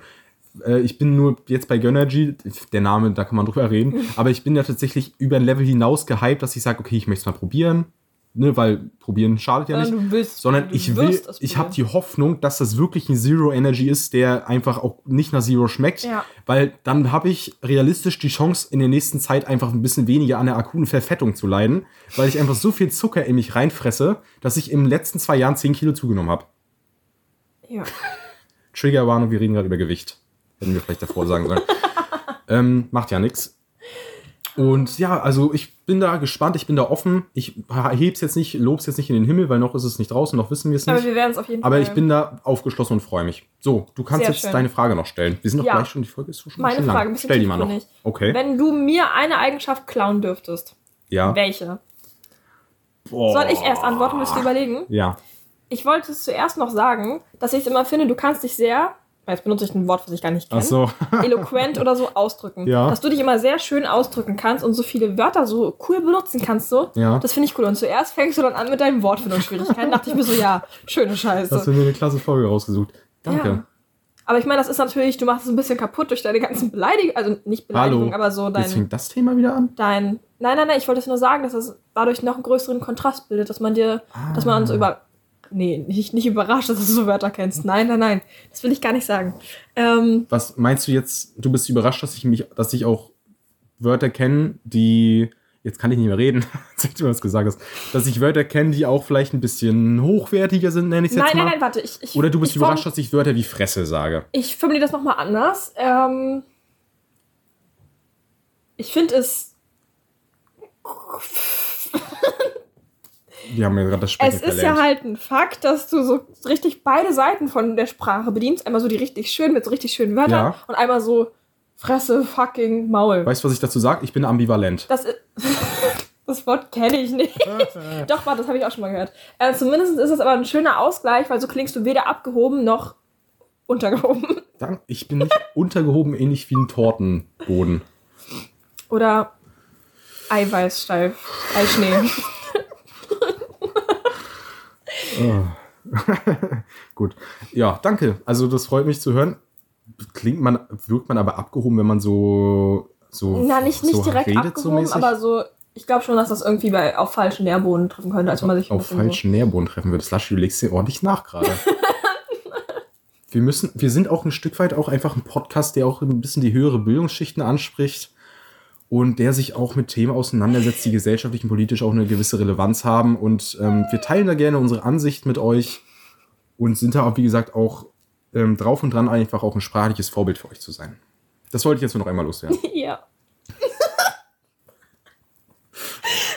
B: Äh, Ich bin nur jetzt bei Gönnergy, der Name, da kann man drüber reden, aber ich bin ja tatsächlich über ein Level hinaus gehypt, dass ich sage, okay, ich möchte es mal probieren, ne, weil probieren schadet ja nicht.
A: Sondern du willst,
B: sondern ich will,
A: es
B: ich habe die Hoffnung, dass das wirklich ein Zero Energy ist, der einfach auch nicht nach Zero schmeckt,
A: Ja.
B: weil dann habe ich realistisch die Chance, in der nächsten Zeit einfach ein bisschen weniger an der akuten Verfettung zu leiden, weil ich einfach so viel Zucker in mich reinfresse, dass ich in den letzten zwei Jahren 10 Kilo zugenommen habe.
A: Ja.
B: Triggerwarnung, wir reden gerade über Gewicht. Hätten wir vielleicht davor sagen sollen. ähm, macht ja nichts. Und ja, also ich bin da gespannt, ich bin da offen. Ich heb's jetzt nicht, lob's jetzt nicht in den Himmel, weil noch ist es nicht draußen, noch wissen wir es
A: Aber
B: nicht.
A: wir werden es auf jeden
B: Aber
A: Fall.
B: ich bin da aufgeschlossen und freue mich. So, du kannst
A: Sehr
B: jetzt
A: schön.
B: deine Frage noch stellen. Wir sind doch
A: Ja.
B: gleich schon, die Folge ist schon ein
A: Meine
B: bisschen
A: Frage,
B: lang. Stell die mal noch.
A: tiefgründig.
B: Okay.
A: Wenn du mir eine Eigenschaft klauen dürftest,
B: ja.
A: welche?
B: Boah.
A: Soll ich erst antworten, müsst ihr überlegen?
B: Ja.
A: Ich wollte es zuerst noch sagen, dass ich es immer finde, du kannst dich sehr, jetzt benutze ich ein Wort, was ich gar nicht kenne,
B: so.
A: eloquent oder so ausdrücken.
B: Ja.
A: Dass du dich immer sehr schön ausdrücken kannst und so viele Wörter so cool benutzen kannst, so.
B: Ja.
A: Das finde ich cool. Und zuerst fängst du dann an mit deinen Wortfindungsschwierigkeiten. dachte ich mir so, ja, schöne Scheiße.
B: Hast du mir eine klasse Folge rausgesucht. Danke.
A: Ja. Aber ich meine, das ist natürlich, du machst es ein bisschen kaputt durch deine ganzen Beleidigungen, also nicht Beleidigungen, aber so
B: Jetzt
A: dein,
B: fängt das Thema wieder an.
A: dein. Nein, nein, nein, ich wollte es nur sagen, dass es dadurch noch einen größeren Kontrast bildet, dass man dir, dass man
B: Ah.
A: so über. Nee, nicht, nicht überrascht, dass du so Wörter kennst. Nein, nein, nein. Das will ich gar nicht sagen. Ähm,
B: Was meinst du jetzt? Du bist überrascht, dass ich mich, dass ich auch Wörter kenne, die. Jetzt kann ich nicht mehr reden, seit du was gesagt hast. Dass ich Wörter kenne, die auch vielleicht ein bisschen hochwertiger sind, nenne ich es
A: nein,
B: jetzt
A: nein,
B: mal.
A: nein, warte. Ich, ich,
B: Oder du bist
A: ich
B: überrascht,
A: form-
B: dass ich Wörter wie Fresse sage.
A: Ich formuliere das nochmal anders. Ähm, ich finde es.
B: Wir haben ja gerade das Sprechen
A: Es ist
B: verlernt.
A: ja halt ein Fakt, dass du so richtig beide Seiten von der Sprache bedienst. Einmal so die richtig schön mit so richtig schönen Wörtern
B: Ja.
A: und einmal so Fresse, fucking Maul.
B: Weißt du, was ich dazu sage? Ich bin ambivalent.
A: Das, ist, das Wort kenne ich nicht. Doch, warte, das habe ich auch schon mal gehört. Äh, zumindest ist es aber ein schöner Ausgleich, weil so klingst du weder abgehoben noch untergehoben.
B: Dank- Ich bin nicht untergehoben, ähnlich wie ein Tortenboden.
A: Oder Eiweißsteif. Eischnee.
B: Gut. Ja, danke. Also, das freut mich zu hören. Klingt man, wirkt man aber abgehoben, wenn man so. so
A: Na, nicht, nicht
B: so
A: direkt
B: redet,
A: abgehoben,
B: mäßig?
A: aber so. Ich glaube schon, dass das irgendwie bei, auf falschen Nährboden treffen könnte, als man sich
B: auf falschen Nährboden treffen würde. Slash, du legst dir ordentlich nach gerade. wir müssen, wir sind auch ein Stück weit auch einfach ein Podcast, der auch ein bisschen die höhere Bildungsschichten anspricht und der sich auch mit Themen auseinandersetzt, die gesellschaftlich und politisch auch eine gewisse Relevanz haben. Und ähm, wir teilen da gerne unsere Ansicht mit euch und sind da auch, wie gesagt, auch ähm, drauf und dran, einfach auch ein sprachliches Vorbild für euch zu sein. Das wollte ich jetzt nur noch einmal loswerden.
A: Ja.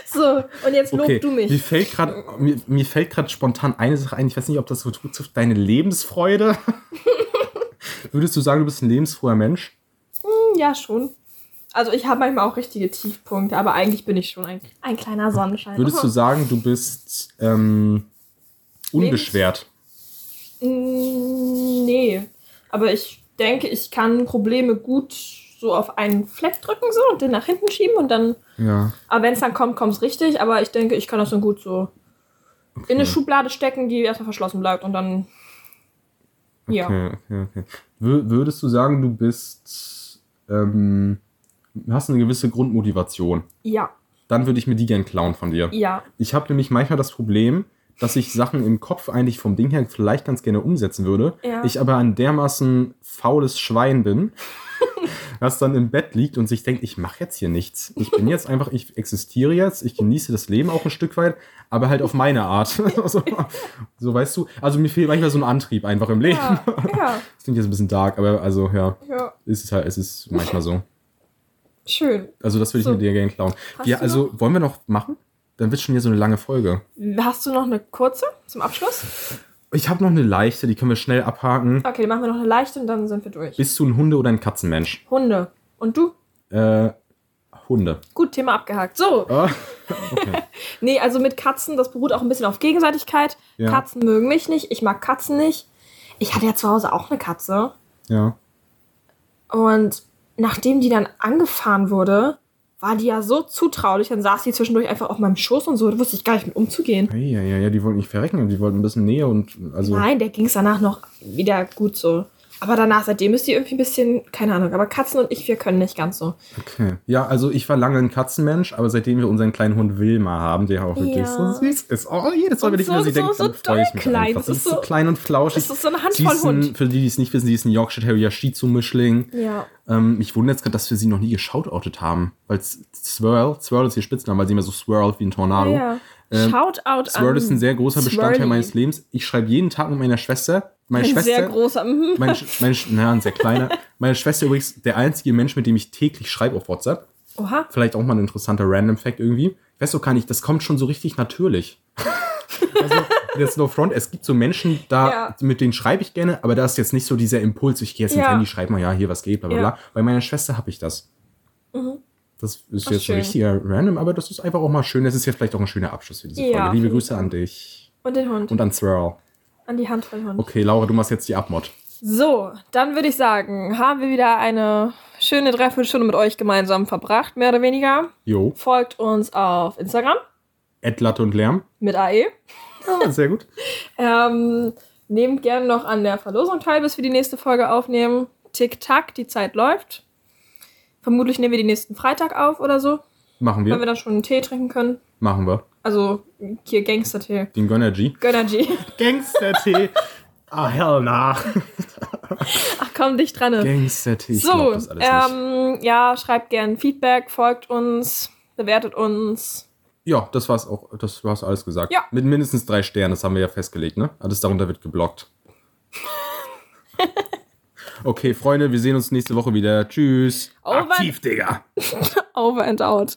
A: so, und jetzt lob
B: Okay,
A: du mich.
B: mir fällt gerade mir, mir fällt gerade spontan eine Sache ein. Ich weiß nicht, ob das so zutrifft. Deine Lebensfreude. Würdest du sagen, du bist ein lebensfroher Mensch?
A: Hm, Ja, schon. Also ich habe manchmal auch richtige Tiefpunkte, aber eigentlich bin ich schon ein, ein kleiner Sonnenschein.
B: Würdest du sagen, du bist ähm, unbeschwert?
A: Mm, Nee. Aber ich denke, ich kann Probleme gut so auf einen Fleck drücken so und den nach hinten schieben und dann.
B: Ja.
A: Aber wenn es dann kommt, kommt es richtig. Aber ich denke, ich kann das dann gut so in eine Schublade stecken, die erstmal verschlossen bleibt und dann. Ja.
B: Okay, okay, okay. Wür- Würdest du sagen, du bist, ähm, hast eine gewisse Grundmotivation?
A: Ja.
B: Dann würde ich mir die gern klauen von dir.
A: Ja.
B: Ich habe nämlich manchmal das Problem, dass ich Sachen im Kopf eigentlich vom Ding her vielleicht ganz gerne umsetzen würde.
A: Ja.
B: Ich aber ein dermaßen faules Schwein bin, das dann im Bett liegt und sich denkt, ich mache jetzt hier nichts. Ich bin jetzt einfach, ich existiere jetzt, ich genieße das Leben auch ein Stück weit, aber halt auf meine Art. so, so weißt du. Also mir fehlt manchmal so ein Antrieb einfach im Leben.
A: Ja. Ja.
B: Das klingt jetzt ein bisschen dark, aber also ja,
A: ja.
B: ist es halt, es ist manchmal so.
A: Schön.
B: Also das würde ich
A: So.
B: mir dir gerne klauen.
A: Hast
B: Ja, also wollen wir noch machen? Dann wird schon hier so eine lange Folge.
A: Hast du noch eine kurze zum Abschluss?
B: Ich habe noch eine leichte, die können wir schnell abhaken.
A: Okay, dann machen wir noch eine leichte und dann sind wir durch.
B: Bist du ein Hunde- oder ein Katzenmensch?
A: Hunde. Und du?
B: Äh, Hunde.
A: Gut, Thema abgehakt. So.
B: Ah, okay.
A: Nee, also mit Katzen, das beruht auch ein bisschen auf Gegenseitigkeit.
B: Ja.
A: Katzen mögen mich nicht, ich mag Katzen nicht. Ich hatte ja zu Hause auch eine Katze.
B: Ja.
A: Und nachdem die dann angefahren wurde, war die ja so zutraulich. Dann saß die zwischendurch einfach auf meinem Schoß und so. Da wusste ich gar nicht mit umzugehen.
B: Ja, ja, ja, die wollten nicht verrecken, die wollten ein bisschen näher und also.
A: Nein, der ging es danach noch wieder gut so. Aber danach, seitdem ist die irgendwie ein bisschen, keine Ahnung. Aber Katzen und ich, wir können nicht ganz so.
B: Okay. Ja, also ich war lange ein Katzenmensch, aber seitdem wir unseren kleinen Hund Wilma haben, der auch wirklich
A: Ja.
B: so süß ist. Oh, jedes Mal,
A: Und
B: wenn ich
A: so-
B: über sie
A: so-
B: denke,
A: so
B: dann freue ich mich
A: klein.
B: einfach.
A: Das ist
B: so
A: so-
B: klein und flauschig.
A: das ist so eine Handvoll
B: ein,
A: Hund.
B: Für die, die es nicht wissen, sie ist ein Yorkshire Terrier Shih Tzu Mischling.
A: Ja.
B: Ähm, mich wundert jetzt gerade, dass wir sie noch nie geschautoutet haben. Weil Swirl, Swirl ist ihr Spitzname, weil sie immer so swirlt wie ein Tornado.
A: ja. Shoutout
B: Swirl
A: an
B: ist ein sehr großer Bestandteil
A: Swirly.
B: meines Lebens. Ich schreibe jeden Tag mit meiner Schwester. Meine
A: Ein
B: Schwester.
A: sehr großer. mhm.
B: Meine, Sch- meine, na, ein sehr kleiner. Meine Schwester übrigens der einzige Mensch, mit dem ich täglich schreibe auf WhatsApp.
A: Oha.
B: Vielleicht auch mal ein interessanter Random Fact irgendwie. Ich weiß doch gar nicht, das kommt schon so richtig natürlich. also, jetzt no front, es gibt so Menschen, da,
A: Ja.
B: mit denen schreibe ich gerne, aber da ist jetzt nicht so dieser Impuls, ich gehe jetzt ins
A: Ja.
B: Handy, schreibe mal, ja, hier was geht, bla bla
A: Ja.
B: bla. Bei meiner Schwester habe ich das. Das ist
A: Ach,
B: jetzt
A: schön.
B: ein richtiger Random, aber das ist einfach auch mal schön. Das ist jetzt vielleicht auch ein schöner Abschluss für diese
A: Ja,
B: Folge. Liebe Grüße an dich.
A: Und den Hund.
B: Und an Swirl.
A: An die Handvoll Hund.
B: Okay, Laura, du machst jetzt die Abmod.
A: So, dann würde ich sagen, haben wir wieder eine schöne Dreiviertelstunde mit euch gemeinsam verbracht, mehr oder weniger.
B: Jo.
A: Folgt uns auf Instagram
B: Latte und Lärm.
A: mit AE.
B: Ja, sehr gut.
A: Ähm, nehmt gerne noch an der Verlosung teil, bis wir die nächste Folge aufnehmen. Tick-Tack, die Zeit läuft. Vermutlich nehmen wir die nächsten Freitag auf oder so,
B: Machen
A: wir
B: wir.
A: dann schon einen Tee trinken können.
B: Machen wir.
A: Also hier Gangster-Tee.
B: Den Gönnergy.
A: Gönnergy.
B: Gangster-Tee. Ah, hell nach.
A: Ach komm, dicht dran.
B: Gangster-Tee.
A: So,
B: glaub das alles nicht.
A: ähm, ja, schreibt gern Feedback, folgt uns, bewertet uns.
B: Ja, das war's auch. Das war's alles gesagt.
A: Ja.
B: Mit mindestens drei Sternen, das haben wir ja festgelegt, ne? Alles darunter wird geblockt. okay, Freunde, wir sehen uns nächste Woche wieder. Tschüss.
A: Over-
B: Aktiv, Digga.
A: Over and out.